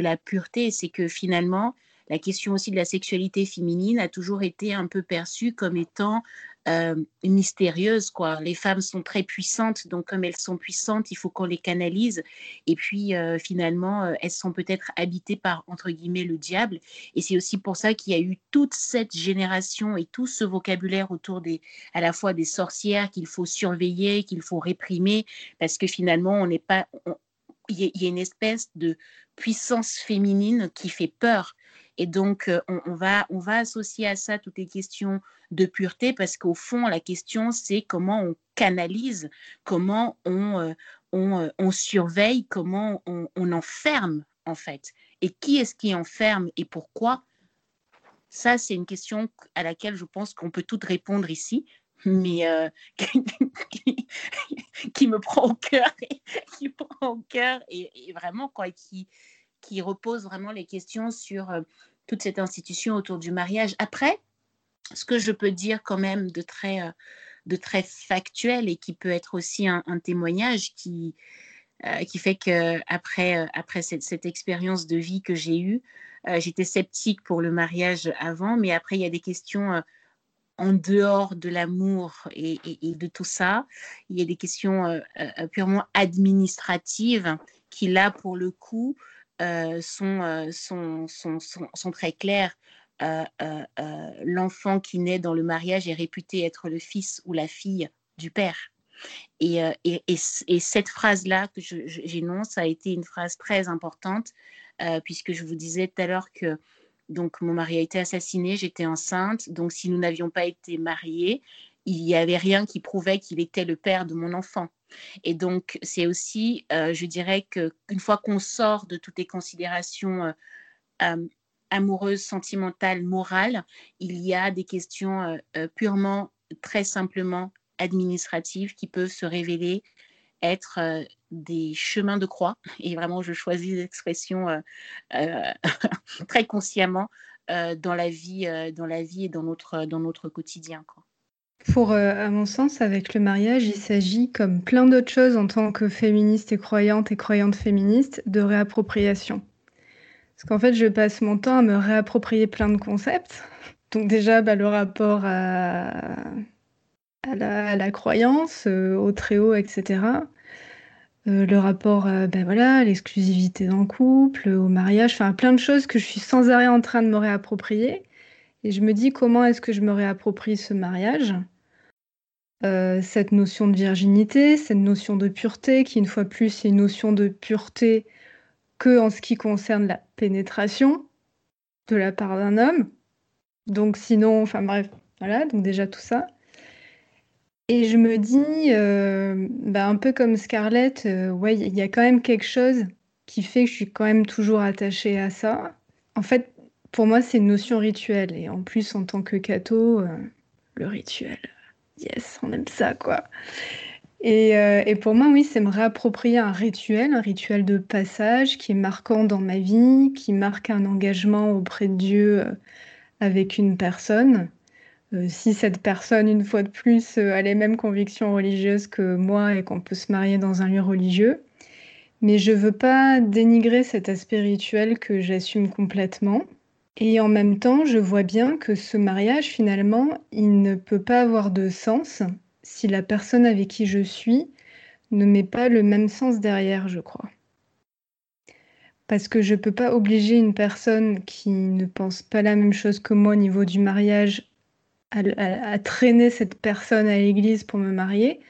la pureté. C'est que finalement, la question aussi de la sexualité féminine a toujours été un peu perçue comme étant euh, mystérieuse. Quoi. Les femmes sont très puissantes, donc comme elles sont puissantes, il faut qu'on les canalise. Et puis euh, finalement, euh, elles sont peut-être habitées par, entre guillemets, le diable. Et c'est aussi pour ça qu'il y a eu toute cette génération et tout ce vocabulaire autour des, à la fois des sorcières qu'il faut surveiller, qu'il faut réprimer, parce que finalement, on n'est pas... Il y, a une espèce de puissance féminine qui fait peur. Et donc, on, on, va, associer à ça toutes les questions de pureté parce qu'au fond, la question, c'est comment on canalise, comment on, euh, euh, surveille, comment on, enferme, en fait. Et qui est-ce qui enferme et pourquoi? Ça, c'est une question à laquelle je pense qu'on peut toutes répondre ici, mais euh, qui, me prend au cœur, et, qui prend au cœur et, vraiment quoi, qui, qui repose vraiment les questions sur toute cette institution autour du mariage. Après, ce que je peux dire quand même de très, euh, de très factuel et qui peut être aussi un, témoignage qui, euh, qui fait que après, euh, après cette, expérience de vie que j'ai eue, j'étais sceptique pour le mariage avant, mais après il y a des questions en dehors de l'amour et, de tout ça, il y a des questions purement administratives qui là pour le coup sont, sont, sont, très claires. Euh, euh, euh, l'enfant qui naît dans le mariage est réputé être le fils ou la fille du père. Et, cette phrase-là que j'énonce a été une phrase très importante, puisque je vous disais tout à l'heure que donc mon mari a été assassiné, j'étais enceinte, donc si nous n'avions pas été mariés, il n'y avait rien qui prouvait qu'il était le père de mon enfant. Et donc c'est aussi, je dirais qu'une fois qu'on sort de toutes les considérations amoureuse, sentimentale, morale, il y a des questions euh, euh, purement, très simplement administratives qui peuvent se révéler être euh, des chemins de croix. Et vraiment, je choisis l'expression très consciemment dans la vie, dans la vie et dans notre, dans notre quotidien. Quoi. Pour, à mon sens, avec le mariage, il s'agit, comme plein d'autres choses en tant que féministe et croyante et croyante féministe, de réappropriation. Parce qu'en fait, je passe mon temps à me réapproprier plein de concepts. Donc déjà, bah, le rapport à, la, croyance, euh, au très haut, etc. Euh, le rapport à ben voilà, l'exclusivité dans le couple, au mariage, enfin plein de choses que je suis sans arrêt en train de me réapproprier. Et je me dis comment est-ce que je me réapproprie ce mariage? Euh, cette notion de virginité, cette notion de pureté, qui une fois plus est une notion de pureté que en ce qui concerne la pénétration de la part d'un homme. Donc sinon, enfin bref, voilà, donc déjà tout ça. Et je me dis, euh, bah, un peu comme Scarlett, euh, ouais, il y a quand même quelque chose qui fait que je suis quand même toujours attachée à ça. En fait, pour moi, c'est une notion rituelle. Et en plus, en tant que catho, le rituel, yes, on aime ça, quoi. Euh, et, pour moi, oui, c'est me réapproprier un rituel, un rituel de passage qui est marquant dans ma vie, qui marque un engagement auprès de Dieu euh, avec une personne. Euh, si cette personne, une fois de plus, a les mêmes convictions religieuses que moi et qu'on peut se marier dans un lieu religieux. Mais je veux pas dénigrer cet aspect rituel que j'assume complètement. Et en même temps, je vois bien que ce mariage, finalement, il ne peut pas avoir de sens si la personne avec qui je suis ne met pas le même sens derrière, je crois. Parce que je ne peux pas obliger une personne qui ne pense pas la même chose que moi au niveau du mariage à, traîner cette personne à l'église pour me marier.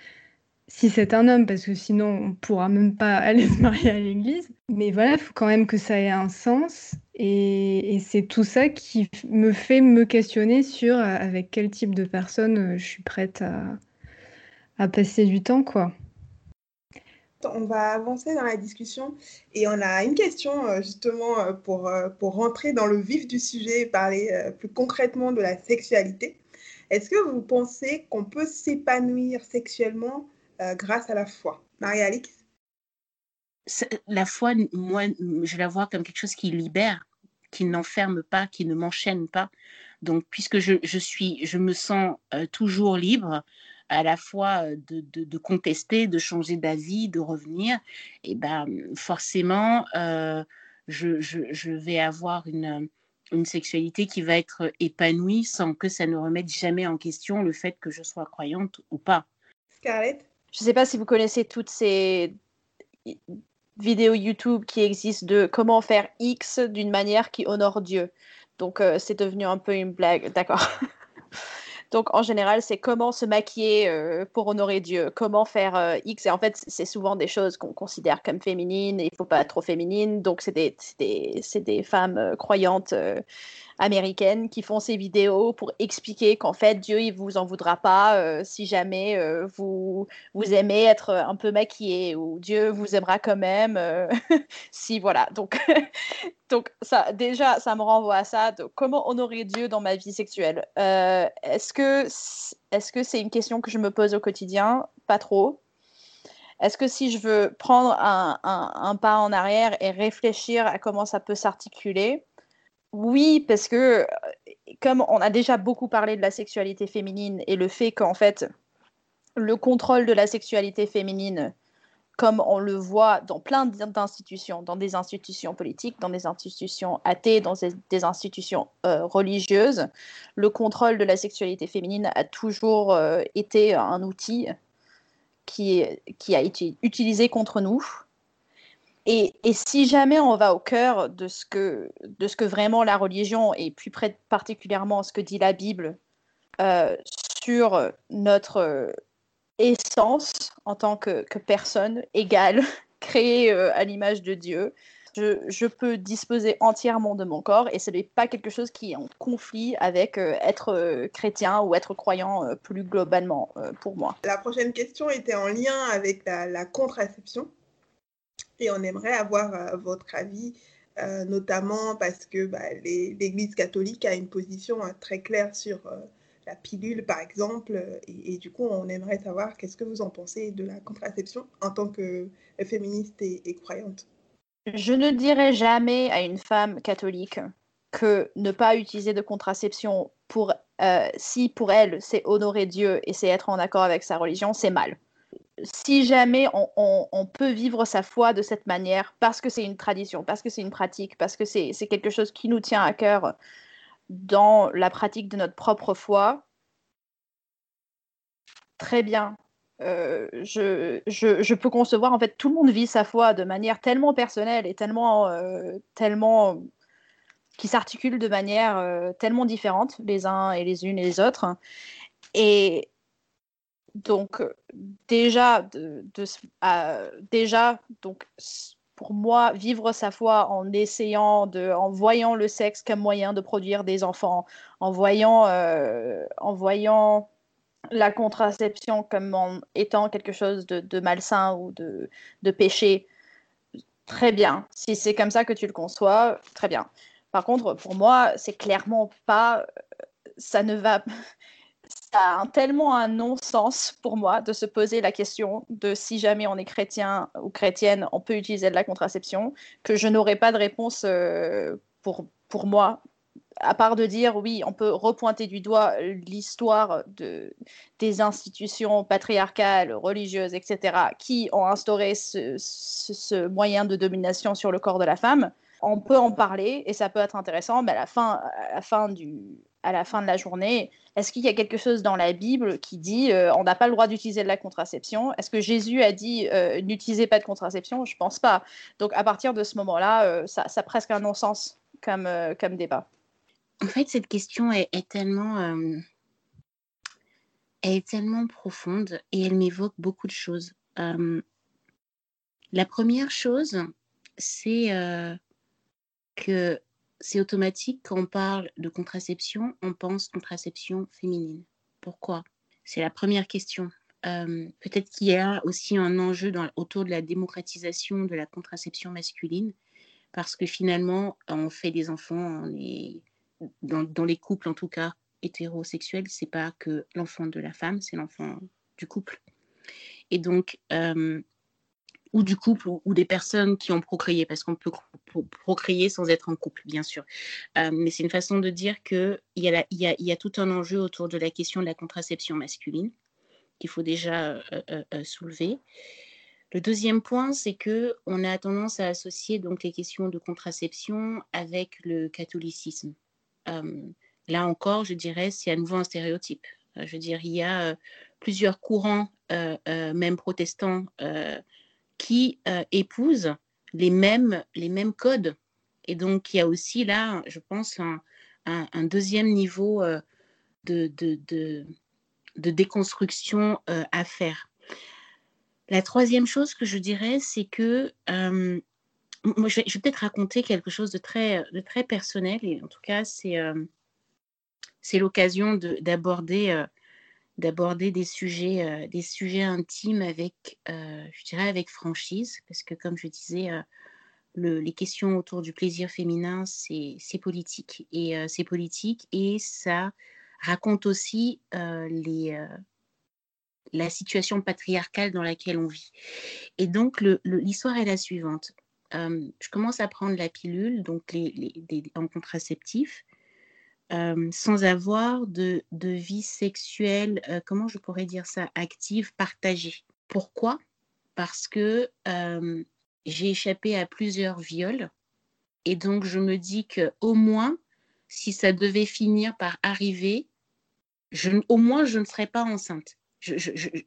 Si c'est un homme, parce que sinon on pourra même pas aller se marier à l'église. Mais voilà, il faut quand même que ça ait un sens. Et, c'est tout ça qui me fait me questionner sur avec quel type de personne euh, je suis prête à, passer du temps, quoi. On va avancer dans la discussion et on a une question euh, justement euh, pour, euh, pour rentrer dans le vif du sujet et parler plus concrètement de la sexualité. Est-ce que vous pensez qu'on peut s'épanouir sexuellement grâce à la foi? Marie-Alix? La foi, moi, je la vois comme quelque chose qui libère, qui n'enferme pas, qui ne m'enchaîne pas. Donc, puisque je, je, suis, je me sens toujours libre, à la fois de, de, contester, de changer d'avis, de revenir, et ben forcément, je, je, je, vais avoir une, une sexualité qui va être épanouie sans que ça ne remette jamais en question le fait que je sois croyante ou pas. Scarlett? Je ne sais pas si vous connaissez toutes ces vidéos YouTube qui existent de comment faire X d'une manière qui honore Dieu. Donc euh, c'est devenu un peu une blague, d'accord. Donc en général, c'est comment se maquiller euh, pour honorer Dieu, comment faire euh, X. Et en fait, c'est souvent des choses qu'on considère comme féminines il ne faut pas être trop féminine. Donc c'est des, des, des, femmes croyantes américaines qui font ces vidéos pour expliquer qu'en fait Dieu il vous en voudra pas euh, si jamais euh, vous vous aimez être un peu maquillé ou Dieu vous aimera quand même euh, si voilà. Donc donc ça déjà ça me renvoie à ça donc, comment honorer Dieu dans ma vie sexuelle. Est-ce que est-ce que c'est une question que je me pose au quotidien? Pas trop. Est-ce que si je veux prendre un, pas en arrière et réfléchir à comment ça peut s'articuler, oui, parce que euh, comme on a déjà beaucoup parlé de la sexualité féminine et le fait qu'en fait, le contrôle de la sexualité féminine, comme on le voit dans plein d'institutions, dans des institutions politiques, dans des institutions athées, dans des, institutions euh, religieuses, le contrôle de la sexualité féminine a toujours euh, été un outil qui, qui a été utilisé contre nous et, si jamais on va au cœur de ce que, de ce que vraiment la religion, et plus particulièrement ce que dit la Bible, euh, sur notre euh, essence en tant que, personne égale, créée euh, à l'image de Dieu, je, peux disposer entièrement de mon corps et ce n'est pas quelque chose qui est en conflit avec être chrétien ou être croyant plus globalement pour moi. La prochaine question était en lien avec la contraception. Et on aimerait avoir euh, votre avis, euh, notamment parce que bah, l'Église catholique a une position euh, très claire sur la pilule, par exemple. Et, du coup, on aimerait savoir qu'est-ce que vous en pensez de la contraception en tant que féministe et, croyante. Je ne dirais jamais à une femme catholique que ne pas utiliser de contraception pour si pour elle c'est honorer Dieu et c'est être en accord avec sa religion, c'est mal si jamais on, peut vivre sa foi de cette manière, parce que c'est une tradition, parce que c'est une pratique, parce que c'est quelque chose qui nous tient à cœur dans la pratique de notre propre foi, très bien. Euh, je, peux concevoir, en fait, tout le monde vit sa foi de manière tellement personnelle et tellement, euh, tellement qui s'articule de manière euh, tellement différente les uns et les unes et les autres. Et donc déjà, de, déjà donc, pour moi, vivre sa foi en essayant de, en voyant le sexe comme moyen de produire des enfants, en voyant, euh, en voyant la contraception comme étant quelque chose de, malsain ou de, de péché, très bien. Si c'est comme ça que tu le conçois, très bien. Par contre, pour moi, c'est clairement pas, ça ne va, ça a tellement un non-sens pour moi de se poser la question de si jamais on est chrétien ou chrétienne, on peut utiliser de la contraception, que je n'aurai pas de réponse euh, pour, pour moi, à part de dire oui, on peut repointer du doigt l'histoire de, des institutions patriarcales, religieuses, etc., qui ont instauré ce, moyen de domination sur le corps de la femme. On peut en parler et ça peut être intéressant, mais à la fin du, à la fin de la journée. Est-ce qu'il y a quelque chose dans la Bible qui dit euh, on n'a pas le droit d'utiliser de la contraception? Est-ce que Jésus a dit euh, n'utilisez pas de contraception? Je pense pas. Donc à partir de ce moment-là, euh, ça, a presque un non-sens comme, comme débat. En fait, cette question est, tellement, elle est tellement profonde et elle m'évoque beaucoup de choses. la première chose, c'est que c'est automatique quand on parle de contraception, on pense contraception féminine. Pourquoi? C'est la première question. Euh, peut-être qu'il y a aussi un enjeu autour de la démocratisation de la contraception masculine, parce que finalement, on fait des enfants, dans, les couples en tout cas hétérosexuels, c'est pas que l'enfant de la femme, c'est l'enfant du couple. Et donc, euh, ou du couple ou, des personnes qui ont procréé, parce qu'on peut procréer sans être en couple, bien sûr. Euh, mais c'est une façon de dire qu'il y, a y, a, tout un enjeu autour de la question de la contraception masculine qu'il faut déjà euh, euh, soulever. Le deuxième point, c'est que on a tendance à associer donc les questions de contraception avec le catholicisme. Là encore, je dirais, c'est à nouveau un stéréotype. Je veux dire, il y a plusieurs courants, même protestants, qui épousent les mêmes, les mêmes codes. Et donc, il y a aussi là, je pense, un, deuxième niveau de, de, de, de, déconstruction à faire. La troisième chose que je dirais, c'est que euh, moi, je vais, peut-être raconter quelque chose de très, de très personnel, et en tout cas, c'est euh, c'est l'occasion d'aborder euh, d'aborder des sujets, des sujets intimes avec, je dirais, avec franchise, parce que comme je disais, le, les questions autour du plaisir féminin, c'est politique, et c'est politique, et ça raconte aussi les la situation patriarcale dans laquelle on vit. Et donc, l'histoire est la suivante. Euh, je commence à prendre la pilule, donc les, les, en contraceptif, sans avoir de, vie sexuelle, comment je pourrais dire ça, active, partagée. Pourquoi? Parce que j'ai échappé à plusieurs viols. Et donc, je me dis que au moins, si ça devait finir par arriver, au moins, je ne serais pas enceinte.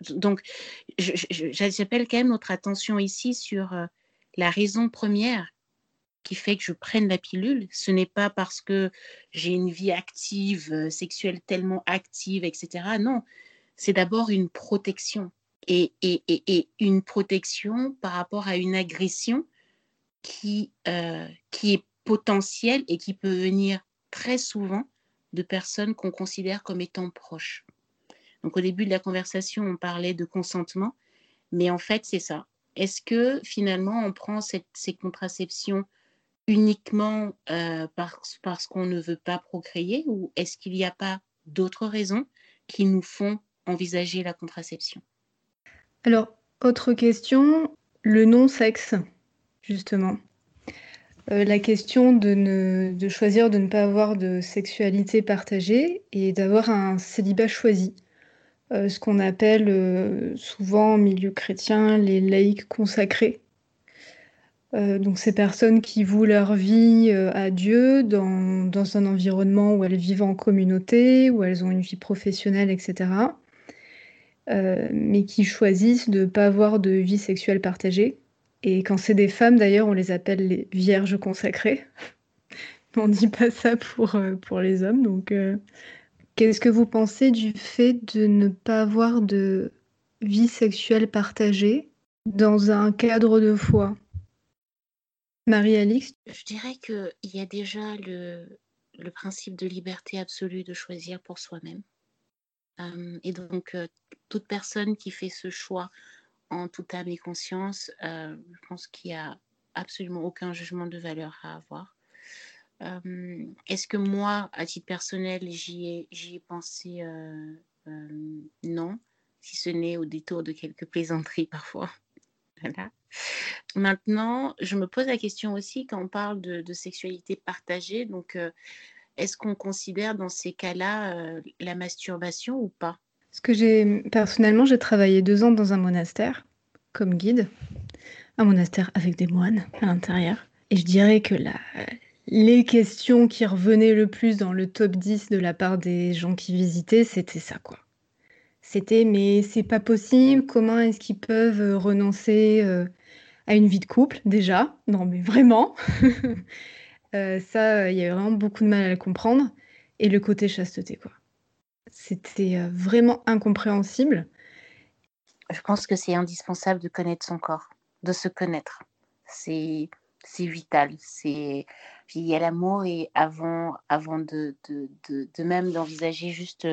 Donc, j'appelle quand même notre attention ici sur la raison première qui fait que je prenne la pilule. Ce n'est pas parce que j'ai une vie active, euh, sexuelle tellement active, etc. Non, c'est d'abord une protection. Et, une protection par rapport à une agression qui, euh, qui est potentielle et qui peut venir très souvent de personnes qu'on considère comme étant proches. Donc au début de la conversation, on parlait de consentement, mais en fait, c'est ça. Est-ce que finalement, on prend ces contraceptions uniquement euh, parce, qu'on ne veut pas procréer ou est-ce qu'il n'y a pas d'autres raisons qui nous font envisager la contraception? Alors, autre question, le non-sexe, justement. Euh, la question de, ne, choisir de ne pas avoir de sexualité partagée et d'avoir un célibat choisi. Euh, ce qu'on appelle souvent en milieu chrétien les laïcs consacrés. Euh, donc ces personnes qui vouent leur vie à Dieu dans, dans, un environnement où elles vivent en communauté, où elles ont une vie professionnelle, etc. mais qui choisissent de ne pas avoir de vie sexuelle partagée. Et quand c'est des femmes, d'ailleurs, on les appelle les vierges consacrées. on ne dit pas ça pour, pour les hommes. Donc Qu'est-ce que vous pensez du fait de ne pas avoir de vie sexuelle partagée dans un cadre de foi? Marie-Alix Je dirais qu'il y a déjà le, principe de liberté absolue de choisir pour soi-même. Euh, et donc, euh, toute personne qui fait ce choix en toute âme et conscience, euh, je pense qu'il n'y a absolument aucun jugement de valeur à avoir. Est-ce que moi, à titre personnel, j'y ai, ai, pensé Non, si ce n'est au détour de quelques plaisanteries parfois. Voilà. Maintenant, je me pose la question aussi quand on parle de, sexualité partagée. Donc, est-ce qu'on considère dans ces cas-là la masturbation ou pas? Ce que personnellement, j'ai travaillé deux ans dans un monastère comme guide, un monastère avec des moines à l'intérieur. Et je dirais que les questions qui revenaient le plus dans le top 10 de la part des gens qui visitaient, c'était ça, quoi. C'était mais c'est pas possible, comment est-ce qu'ils peuvent euh, renoncer euh, à une vie de couple déjà? Non mais vraiment? Euh, Ça, il y avait vraiment beaucoup de mal à le comprendre. Et le côté chasteté, quoi. C'était vraiment incompréhensible. Je pense que c'est indispensable de connaître son corps, de se connaître. C'est c'est vital. C'est il y a l'amour et avant, avant de, de, de, même d'envisager juste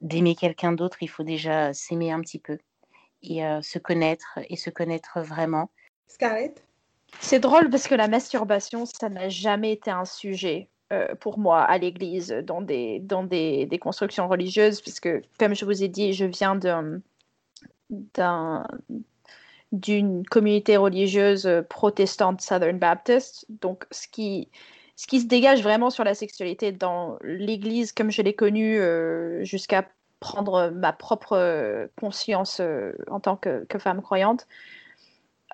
d'aimer quelqu'un d'autre, il faut déjà s'aimer un petit peu et euh, se connaître et se connaître vraiment. Scarlett? C'est drôle parce que la masturbation, ça n'a jamais été un sujet euh, pour moi à l'église dans des, dans des, des, constructions religieuses, puisque comme je vous ai dit, je viens d'un d'une communauté religieuse protestante Southern Baptist. Donc, ce qui, ce qui se dégage vraiment sur la sexualité dans l'Église, comme je l'ai connue euh, jusqu'à prendre ma propre conscience en tant que, femme croyante,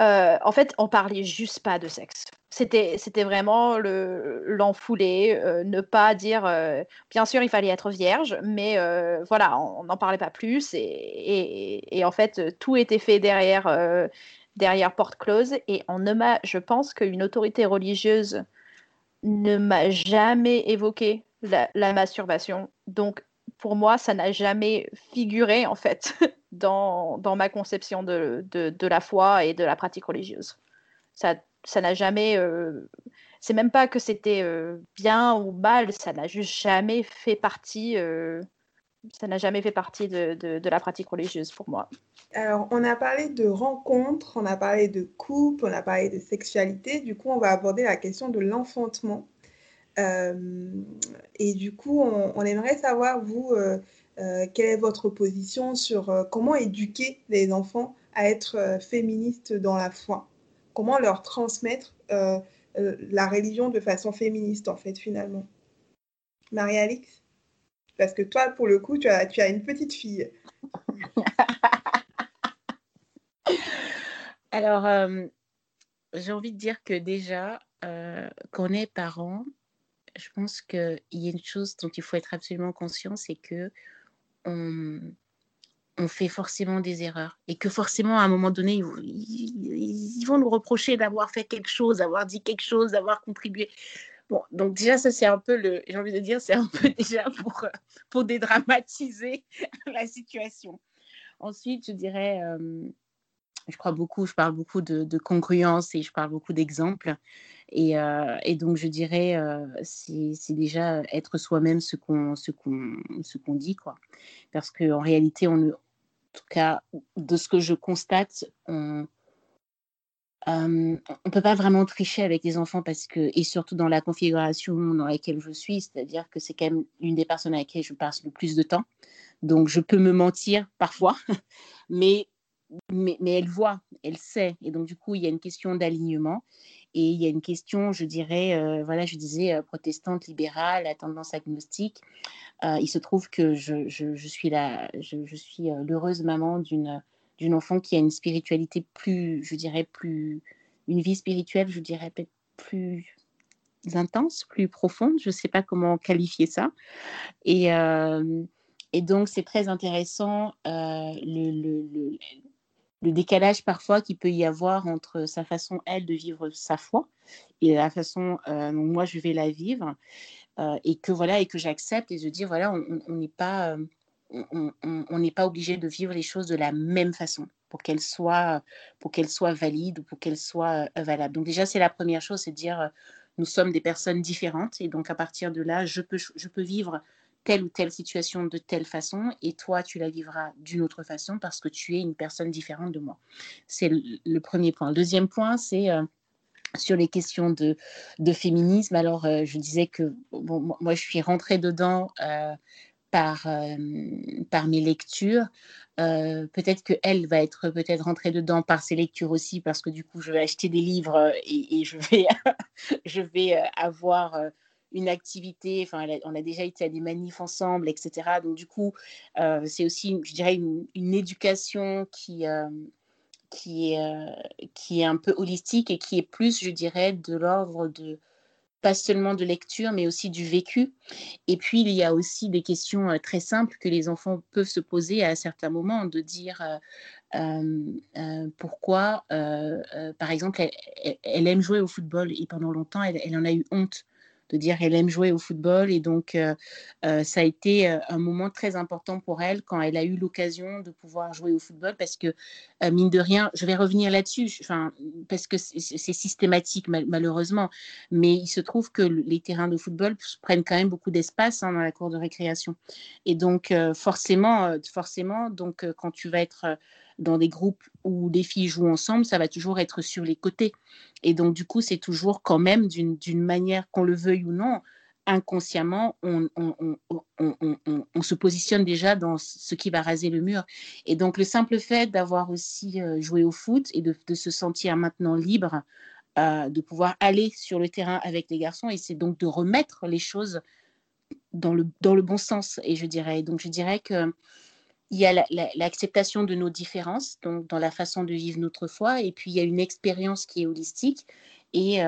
en fait, on parlait juste pas de sexe. C'était, c'était vraiment le, l'enfouler, ne pas dire. bien sûr, il fallait être vierge, mais voilà, on n'en parlait pas plus. Et, en fait, tout était fait derrière, derrière porte close. Et on m'a, je pense qu'une autorité religieuse ne m'a jamais évoqué la, masturbation. Donc, pour moi, ça n'a jamais figuré, en fait, dans, dans ma conception de, de, de, la foi et de la pratique religieuse. Ça ça n'a jamais. Euh... C'est même pas que c'était euh, bien ou mal, ça n'a juste jamais fait partie. Euh... Ça n'a jamais fait partie de, la pratique religieuse pour moi. Alors, on a parlé de rencontres, on a parlé de couple, on a parlé de sexualité. Du coup, on va aborder la question de l'enfantement. Euh, et du coup, on, aimerait savoir, vous, euh, euh, quelle est votre position sur comment éduquer les enfants à être féministes dans la foi? Comment leur transmettre la religion de façon féministe, en fait, finalement? Marie-Alix? Parce que toi, pour le coup, tu as, une petite fille. Alors, euh, j'ai envie de dire que déjà, euh, quand on est parent, je pense qu'il y a une chose dont il faut être absolument conscient, c'est que on, fait forcément des erreurs et que forcément, à un moment donné, ils vont nous reprocher d'avoir fait quelque chose, d'avoir dit quelque chose, d'avoir contribué. Bon, donc déjà, ça c'est un peu le, j'ai envie de dire, c'est un peu déjà pour, pour dédramatiser la situation. Ensuite, je dirais, euh, je crois beaucoup, je parle beaucoup de, congruence et je parle beaucoup d'exemples. Et, euh, et, donc, je dirais, euh, c'est déjà être soi-même ce qu'on ce qu'on qu'on dit, quoi. Parce qu'en réalité, en tout cas, de ce que je constate, on on peut pas vraiment tricher avec les enfants parce que, et surtout dans la configuration dans laquelle je suis, c'est-à-dire que c'est quand même une des personnes avec qui je passe le plus de temps. Donc, je peux me mentir parfois, mais mais, mais, elle voit, elle sait. Et donc, du coup, il y a une question d'alignement. Et il y a une question, je dirais, euh, voilà, je disais euh, protestante, libérale, à tendance agnostique. Euh, il se trouve que je, suis, la, je suis l'heureuse maman d'une d'une enfant qui a une spiritualité plus, je dirais, plus, une vie spirituelle, je dirais, plus intense, plus profonde. Je ne sais pas comment qualifier ça. Et, euh, et donc, c'est très intéressant euh, le, le, décalage parfois qu'il peut y avoir entre sa façon, elle, de vivre sa foi et la façon euh, dont moi, je vais la vivre. Et que voilà, et que j'accepte et je dis, voilà, on n'est pas on n'est pas obligé de vivre les choses de la même façon pour qu'elles soient, pour qu'elles soient valides ou pour qu'elles soient euh, valables. Donc déjà, c'est la première chose, c'est de dire euh, nous sommes des personnes différentes et donc à partir de là, je peux, je peux vivre telle ou telle situation de telle façon et toi, tu la vivras d'une autre façon parce que tu es une personne différente de moi. C'est le, premier point. Le deuxième point, c'est... Euh, sur les questions de, de féminisme. Alors, je disais que bon, moi, je suis rentrée dedans par, mes lectures. Peut-être qu'elle va être peut-être rentrée dedans par ses lectures aussi, parce que du coup, je vais acheter des livres et, je vais, je vais avoir une activité. Enfin, on a déjà été à des manifs ensemble, etc. Donc, du coup, c'est aussi, je dirais, une, éducation qui, qui, qui est un peu holistique et qui est plus, je dirais, de l'ordre de pas seulement de lecture, mais aussi du vécu. Et puis, il y a aussi des questions euh, très simples que les enfants peuvent se poser à certains moments, de dire euh, euh, pourquoi, par exemple, elle, aime jouer au football et pendant longtemps, elle en a eu honte de dire elle aime jouer au football et donc euh, euh, ça a été euh, un moment très important pour elle quand elle a eu l'occasion de pouvoir jouer au football parce que mine de rien, je vais revenir là-dessus, parce que c'est systématique mal malheureusement, mais il se trouve que les terrains de football prennent quand même beaucoup d'espace hein, dans la cour de récréation. Et donc forcément, forcément, donc quand tu vas être dans des groupes où les filles jouent ensemble, ça va toujours être sur les côtés. Et donc, du coup, c'est toujours quand même d'une manière, qu'on le veuille ou non, inconsciemment, on, on, on, on, se positionne déjà dans ce qui va raser le mur. Et donc, le simple fait d'avoir aussi euh, joué au foot et de, se sentir maintenant libre, euh, de pouvoir aller sur le terrain avec les garçons, et c'est donc de remettre les choses dans, le, dans le bon sens, et je dirais. Donc, je dirais que il y a l'acceptation de nos différences, donc dans la façon de vivre notre foi, et puis il y a une expérience qui est holistique, et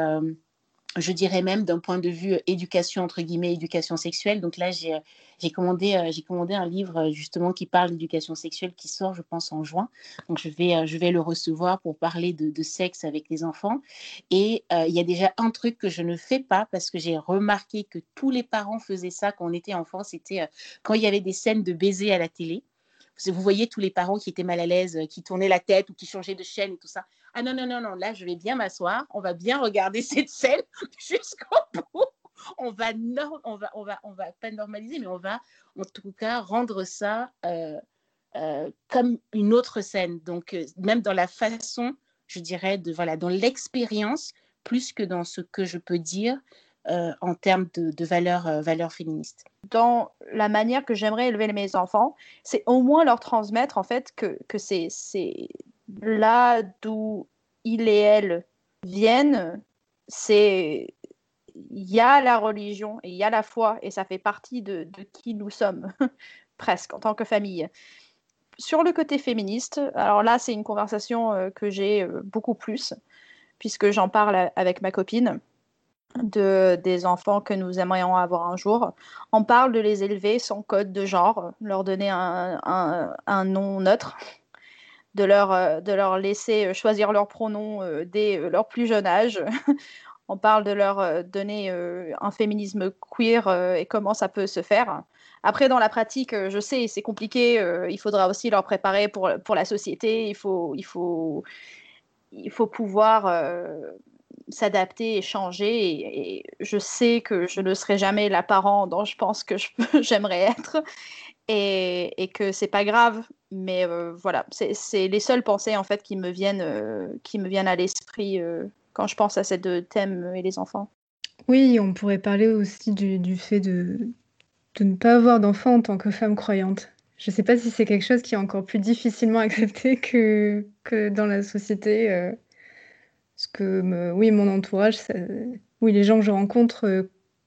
je dirais même d'un point de vue éducation, entre guillemets, éducation sexuelle. Donc là, j'ai commandé, j'ai commandé un livre justement qui parle d'éducation sexuelle qui sort, je pense, en juin. Donc je vais, je vais le recevoir pour parler de, sexe avec les enfants. Et il y a déjà un truc que je ne fais pas parce que j'ai remarqué que tous les parents faisaient ça quand on était enfant, c'était quand il y avait des scènes de baiser à la télé vous voyez tous les parents qui étaient mal à l'aise, qui tournaient la tête ou qui changeaient de chaîne et tout ça. Ah non, non, non, non, là, je vais bien m'asseoir, on va bien regarder cette scène jusqu'au bout. On va, on va, on va, on va pas normaliser, mais on va en tout cas rendre ça euh, euh, comme une autre scène. Donc, euh, même dans la façon, je dirais, de, voilà, dans l'expérience, plus que dans ce que je peux dire, euh, en termes de, valeurs euh, valeur féministes. Dans la manière que j'aimerais élever mes enfants, c'est au moins leur transmettre en fait que, c'est là d'où il et elle viennent, c'est il y a la religion et il y a la foi et ça fait partie de, de qui nous sommes presque en tant que famille. Sur le côté féministe, alors là c'est une conversation euh, que j'ai beaucoup plus puisque j'en parle avec ma copine de, des enfants que nous aimerions avoir un jour. On parle de les élever sans code de genre, leur donner un, un, nom neutre, de leur, de leur laisser choisir leurs pronoms euh, dès leur plus jeune âge. On parle de leur euh, donner euh, un féminisme queer et comment ça peut se faire. Après, dans la pratique, je sais, c'est compliqué. il faudra aussi leur préparer pour, pour la société. Il faut, il faut, il faut pouvoir s'adapter et changer. Et, je sais que je ne serai jamais la parent dont je pense que j'aimerais être et, et que c'est pas grave. Mais euh, voilà, c'est les seules pensées en fait qui me viennent, euh, qui me viennent à l'esprit euh, quand je pense à ces deux thèmes et les enfants. Oui, on pourrait parler aussi du, du fait de, de ne pas avoir d'enfant en tant que femme croyante. Je ne sais pas si c'est quelque chose qui est encore plus difficilement accepté que, que dans la société parce que, oui, mon entourage, oui, les gens que je rencontre, euh,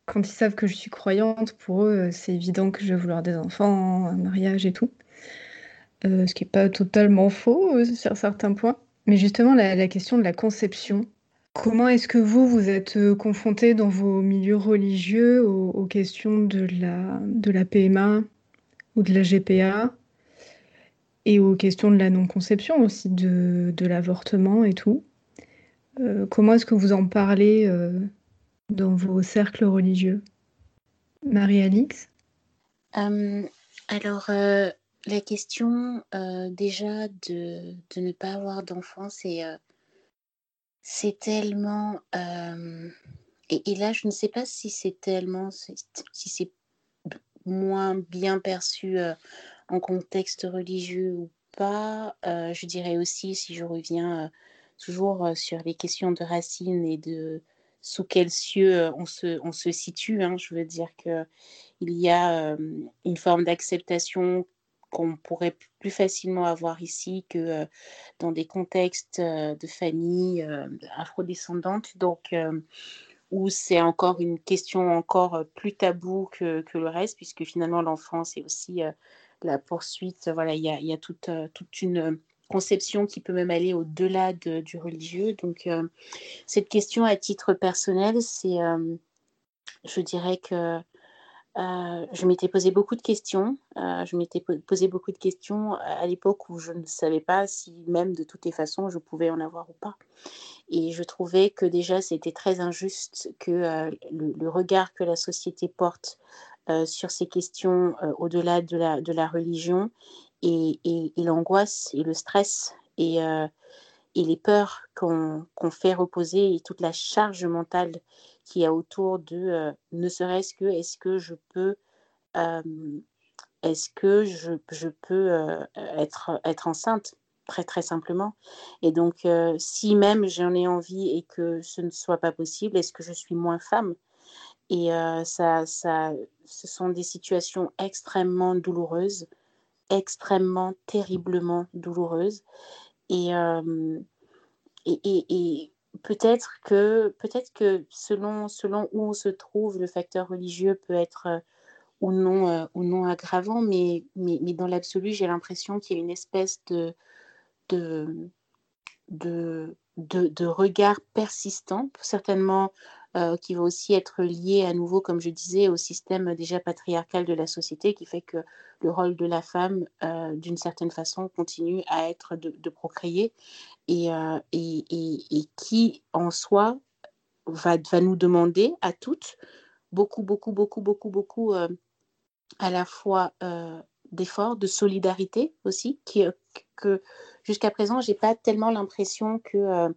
quand ils savent que je suis croyante, pour eux, euh, c'est évident que je vais vouloir des enfants, un mariage et tout. Euh, ce qui n'est pas totalement faux sur certains points. Mais justement, la, question de la conception, comment est-ce que vous, vous êtes confronté dans vos milieux religieux aux, questions de la, de la PMA ou de la GPA et aux questions de la non-conception aussi, de, de l'avortement et tout? Euh, comment est-ce que vous en parlez euh, dans vos cercles religieux? Marie-Alix euh, Alors, la question déjà de, de, ne pas avoir d'enfant, c'est c'est tellement... Et, et, là, je ne sais pas si c'est tellement... Si c'est moins bien perçu en contexte religieux ou pas. je dirais aussi, si je reviens toujours sur les questions de racines et de sous quels cieux on se, on se situe. Hein. Je veux dire qu'il y a une forme d'acceptation qu'on pourrait plus facilement avoir ici que dans des contextes de famille afrodescendantes. Donc, où c'est encore une question encore plus taboue que, le reste, puisque finalement l'enfance est aussi la poursuite. Voilà, il y a, toute une conception qui peut même aller au-delà de, du religieux. Donc, euh, cette question à titre personnel, c'est, euh, je dirais que euh, je m'étais posé beaucoup de questions. je m'étais posé beaucoup de questions à l'époque où je ne savais pas si même de toutes les façons je pouvais en avoir ou pas. Et je trouvais que déjà c'était très injuste que le, le, regard que la société porte sur ces questions au-delà de la, de la religion et, l'angoisse et le stress et, euh, les peurs qu'on fait reposer et toute la charge mentale qu'il y a autour de euh, ne serait-ce que est-ce que je peux euh, est-ce que je peux être, être enceinte? Très très simplement. Et donc si même j'en ai envie et que ce ne soit pas possible est-ce que je suis moins femme? Et ça, ça, ce sont des situations extrêmement douloureuses extrêmement, terriblement douloureuse. Et, euh, et, et, peut-être que, peut que selon, selon où on se trouve, le facteur religieux peut être euh, ou non, euh, ou non aggravant, mais, mais, mais dans l'absolu, j'ai l'impression qu'il y a une espèce de, de, de, de regard persistant, certainement euh, qui va aussi être lié à nouveau, comme je disais, au système déjà patriarcal de la société, qui fait que le rôle de la femme, euh, d'une certaine façon, continue à être de, procréer, et, euh, qui, en soi, va, va, nous demander à toutes beaucoup, beaucoup, beaucoup, beaucoup, beaucoup, euh, à la fois euh, d'efforts, de solidarité aussi, qui, que jusqu'à présent, j'ai pas tellement l'impression que,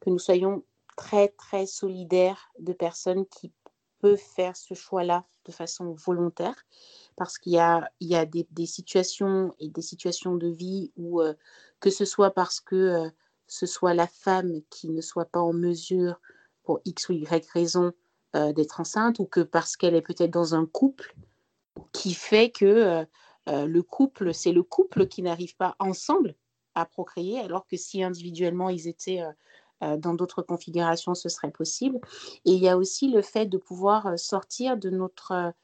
que nous soyons très, très solidaire de personnes qui peuvent faire ce choix-là de façon volontaire, parce qu'il y a, il y a des, des, situations et des situations de vie où, euh, que ce soit parce que euh, ce soit la femme qui ne soit pas en mesure, pour X ou Y raison, euh, d'être enceinte, ou que parce qu'elle est peut-être dans un couple qui fait que le couple, c'est le couple qui n'arrive pas ensemble à procréer, alors que si individuellement ils étaient dans d'autres configurations, ce serait possible. Et il y a aussi le fait de pouvoir sortir de notre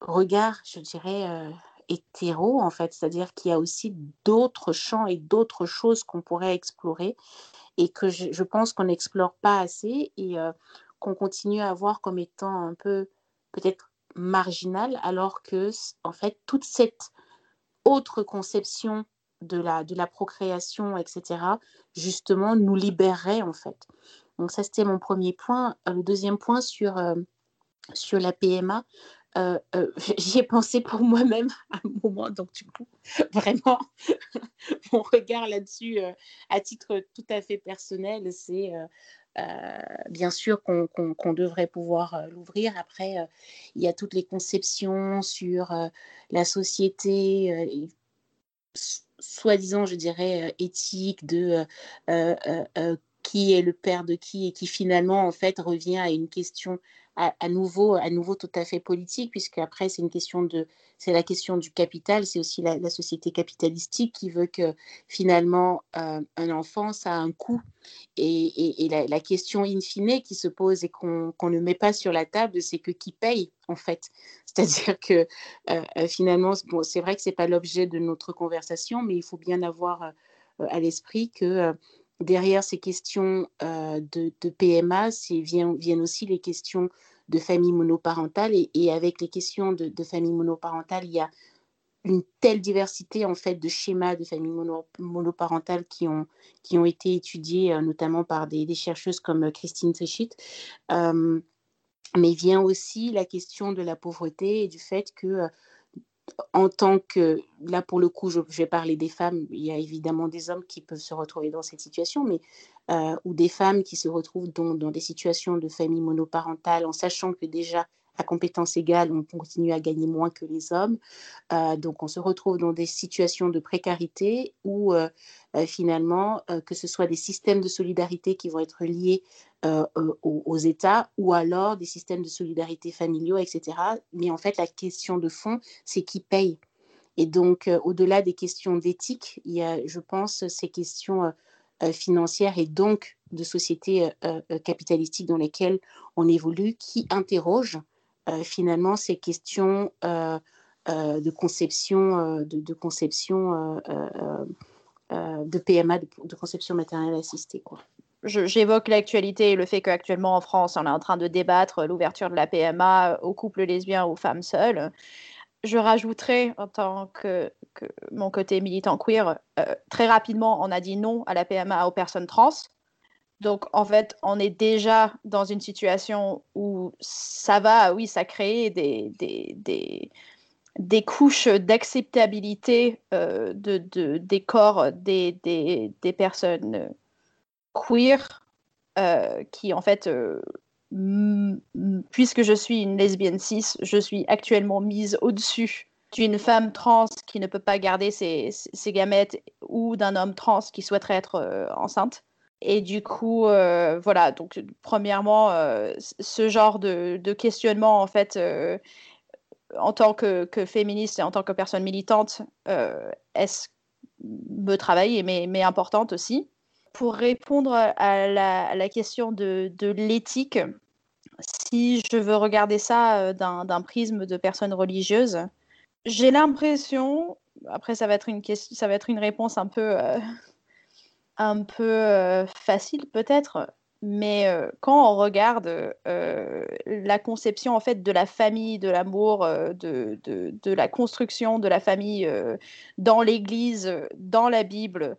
regard, je dirais, euh, hétéro, en fait, c'est-à-dire qu'il y a aussi d'autres champs et d'autres choses qu'on pourrait explorer et que je, pense qu'on n'explore pas assez et euh, qu'on continue à voir comme étant un peu peut-être marginal, alors que, en fait, toute cette autre conception de la, de la procréation, etc., justement, nous libérerait, en fait. Donc ça, c'était mon premier point. Le deuxième point sur, euh, sur la PMA, euh, euh, j'y ai pensé pour moi-même à un moment, donc du coup, vraiment, mon regard là-dessus, euh, à titre tout à fait personnel, c'est bien sûr qu'on qu qu devrait pouvoir l'ouvrir. Après, il y a toutes les conceptions sur la société soi-disant, je dirais, éthique de euh, euh, euh, qui est le père de qui et qui finalement, en fait, revient à une question à, nouveau, à nouveau tout à fait politique, puisque après, c'est une question de, c'est la question du capital, c'est aussi la, société capitalistique qui veut que finalement, euh, un enfant, ça a un coût. Et, la, question in fine qui se pose et qu'on qu ne met pas sur la table, c'est que qui paye, en fait. C'est-à-dire que euh, finalement, bon, c'est vrai que ce n'est pas l'objet de notre conversation, mais il faut bien avoir euh, à l'esprit que derrière ces questions euh, de, PMA, viennent, viennent, aussi les questions de famille monoparentale. Et, avec les questions de, famille monoparentale, il y a une telle diversité en fait de schémas de famille mono, monoparentale qui ont, qui ont été étudiés euh, notamment par des, chercheuses comme Christine Trichit. Euh, mais vient aussi la question de la pauvreté et du fait que en tant que, là pour le coup, je, vais parler des femmes, il y a évidemment des hommes qui peuvent se retrouver dans cette situation, mais euh, ou des femmes qui se retrouvent dans, dans, des situations de famille monoparentale en sachant que déjà à compétences égales, on continue à gagner moins que les hommes. Euh, donc on se retrouve dans des situations de précarité où euh, finalement, que ce soit des systèmes de solidarité qui vont être liés euh, aux, aux, États ou alors des systèmes de solidarité familiaux, etc. Mais en fait, la question de fond, c'est qui paye. Et donc, au-delà des questions d'éthique, il y a, je pense, ces questions financières et donc de sociétés capitalistiques dans lesquelles on évolue qui interrogent euh, finalement ces questions euh, euh, de conception, de, de, conception de PMA, de, de, conception maternelle assistée. Quoi. J'évoque l'actualité et le fait qu'actuellement en France, on est en train de débattre l'ouverture de la PMA aux couples lesbiens, aux femmes seules. Je rajouterai, en tant que, mon côté militant queer, euh, très rapidement, on a dit non à la PMA aux personnes trans. Donc, en fait, on est déjà dans une situation où ça va, oui, ça crée des, couches d'acceptabilité euh, de, de, des corps des personnes queer euh, qui, en fait, euh, puisque je suis une lesbienne cis, je suis actuellement mise au-dessus d'une femme trans qui ne peut pas garder ses, gamètes ou d'un homme trans qui souhaiterait être euh, enceinte. Et du coup, voilà, donc premièrement, ce genre de, questionnement, en fait, en tant que, que, féministe et en tant que personne militante, est-ce me travaille, mais, mais importante aussi. Pour répondre à la, question de, l'éthique, si je veux regarder ça euh, d'un prisme de personne religieuse, j'ai l'impression, après ça va être une réponse un peu, euh, euh, facile peut-être, mais quand on regarde la conception en fait de la famille, de l'amour, de, la construction de la famille dans l'Église, dans la Bible,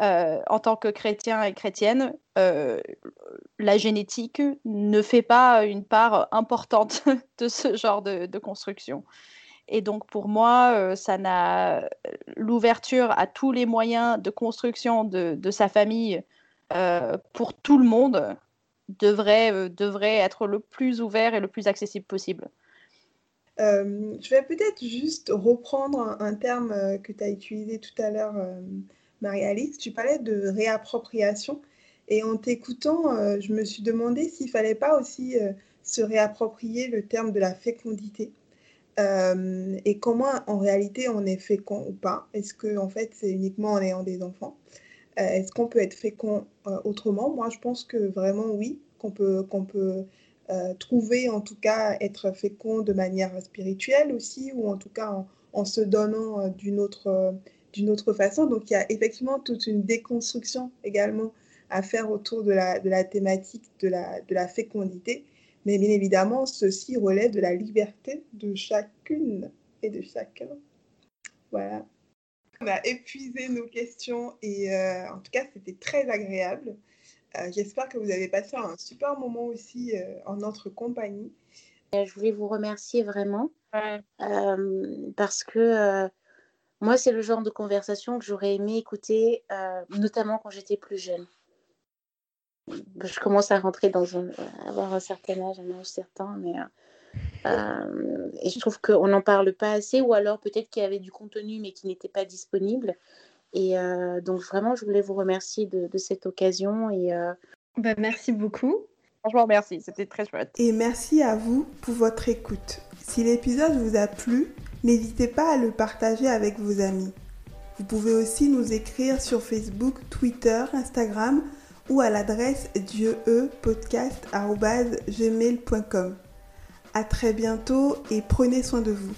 euh, en tant que chrétien et chrétienne, euh, la génétique ne fait pas une part importante de ce genre de, construction. Et donc pour moi, euh, ça n'a l'ouverture à tous les moyens de construction de, sa famille pour tout le monde devrait, devrait être le plus ouvert et le plus accessible possible. Je vais peut-être juste reprendre un, terme que tu as utilisé tout à l'heure, Marie-Alice. Tu parlais de réappropriation. Et en t'écoutant, euh, je me suis demandé s'il fallait pas aussi euh, se réapproprier le terme de la fécondité. Euh, et comment en réalité on est fécond ou pas? Est-ce que en fait c'est uniquement en ayant des enfants? Est-ce qu'on peut être fécond autrement? Moi, je pense que vraiment oui, qu'on peut, trouver en tout cas être fécond de manière spirituelle aussi, ou en tout cas en, se donnant d'une autre, d'une autre façon. Donc il y a effectivement toute une déconstruction également à faire autour de la, de la thématique de la, de la fécondité. Mais bien évidemment, ceci relève de la liberté de chacune et de chacun. Voilà. On a épuisé nos questions et euh, en tout cas, c'était très agréable. Euh, J'espère que vous avez passé un super moment aussi euh, en notre compagnie. Je voulais vous remercier vraiment euh, parce que euh, moi, c'est le genre de conversation que j'aurais aimé écouter, euh, notamment quand j'étais plus jeune. Je commence à rentrer dans un, avoir un certain âge, un âge certain, mais euh, euh, et je trouve qu'on n'en parle pas assez, ou alors peut-être qu'il y avait du contenu mais qui n'était pas disponible. Et euh, donc vraiment, je voulais vous remercier de, de cette occasion et euh, Bah, merci beaucoup. Franchement, merci, c'était très chouette. Et merci à vous pour votre écoute. Si l'épisode vous a plu, n'hésitez pas à le partager avec vos amis. Vous pouvez aussi nous écrire sur Facebook, Twitter, Instagram ou à l'adresse dieupodcast.gmail.com. À très bientôt et prenez soin de vous.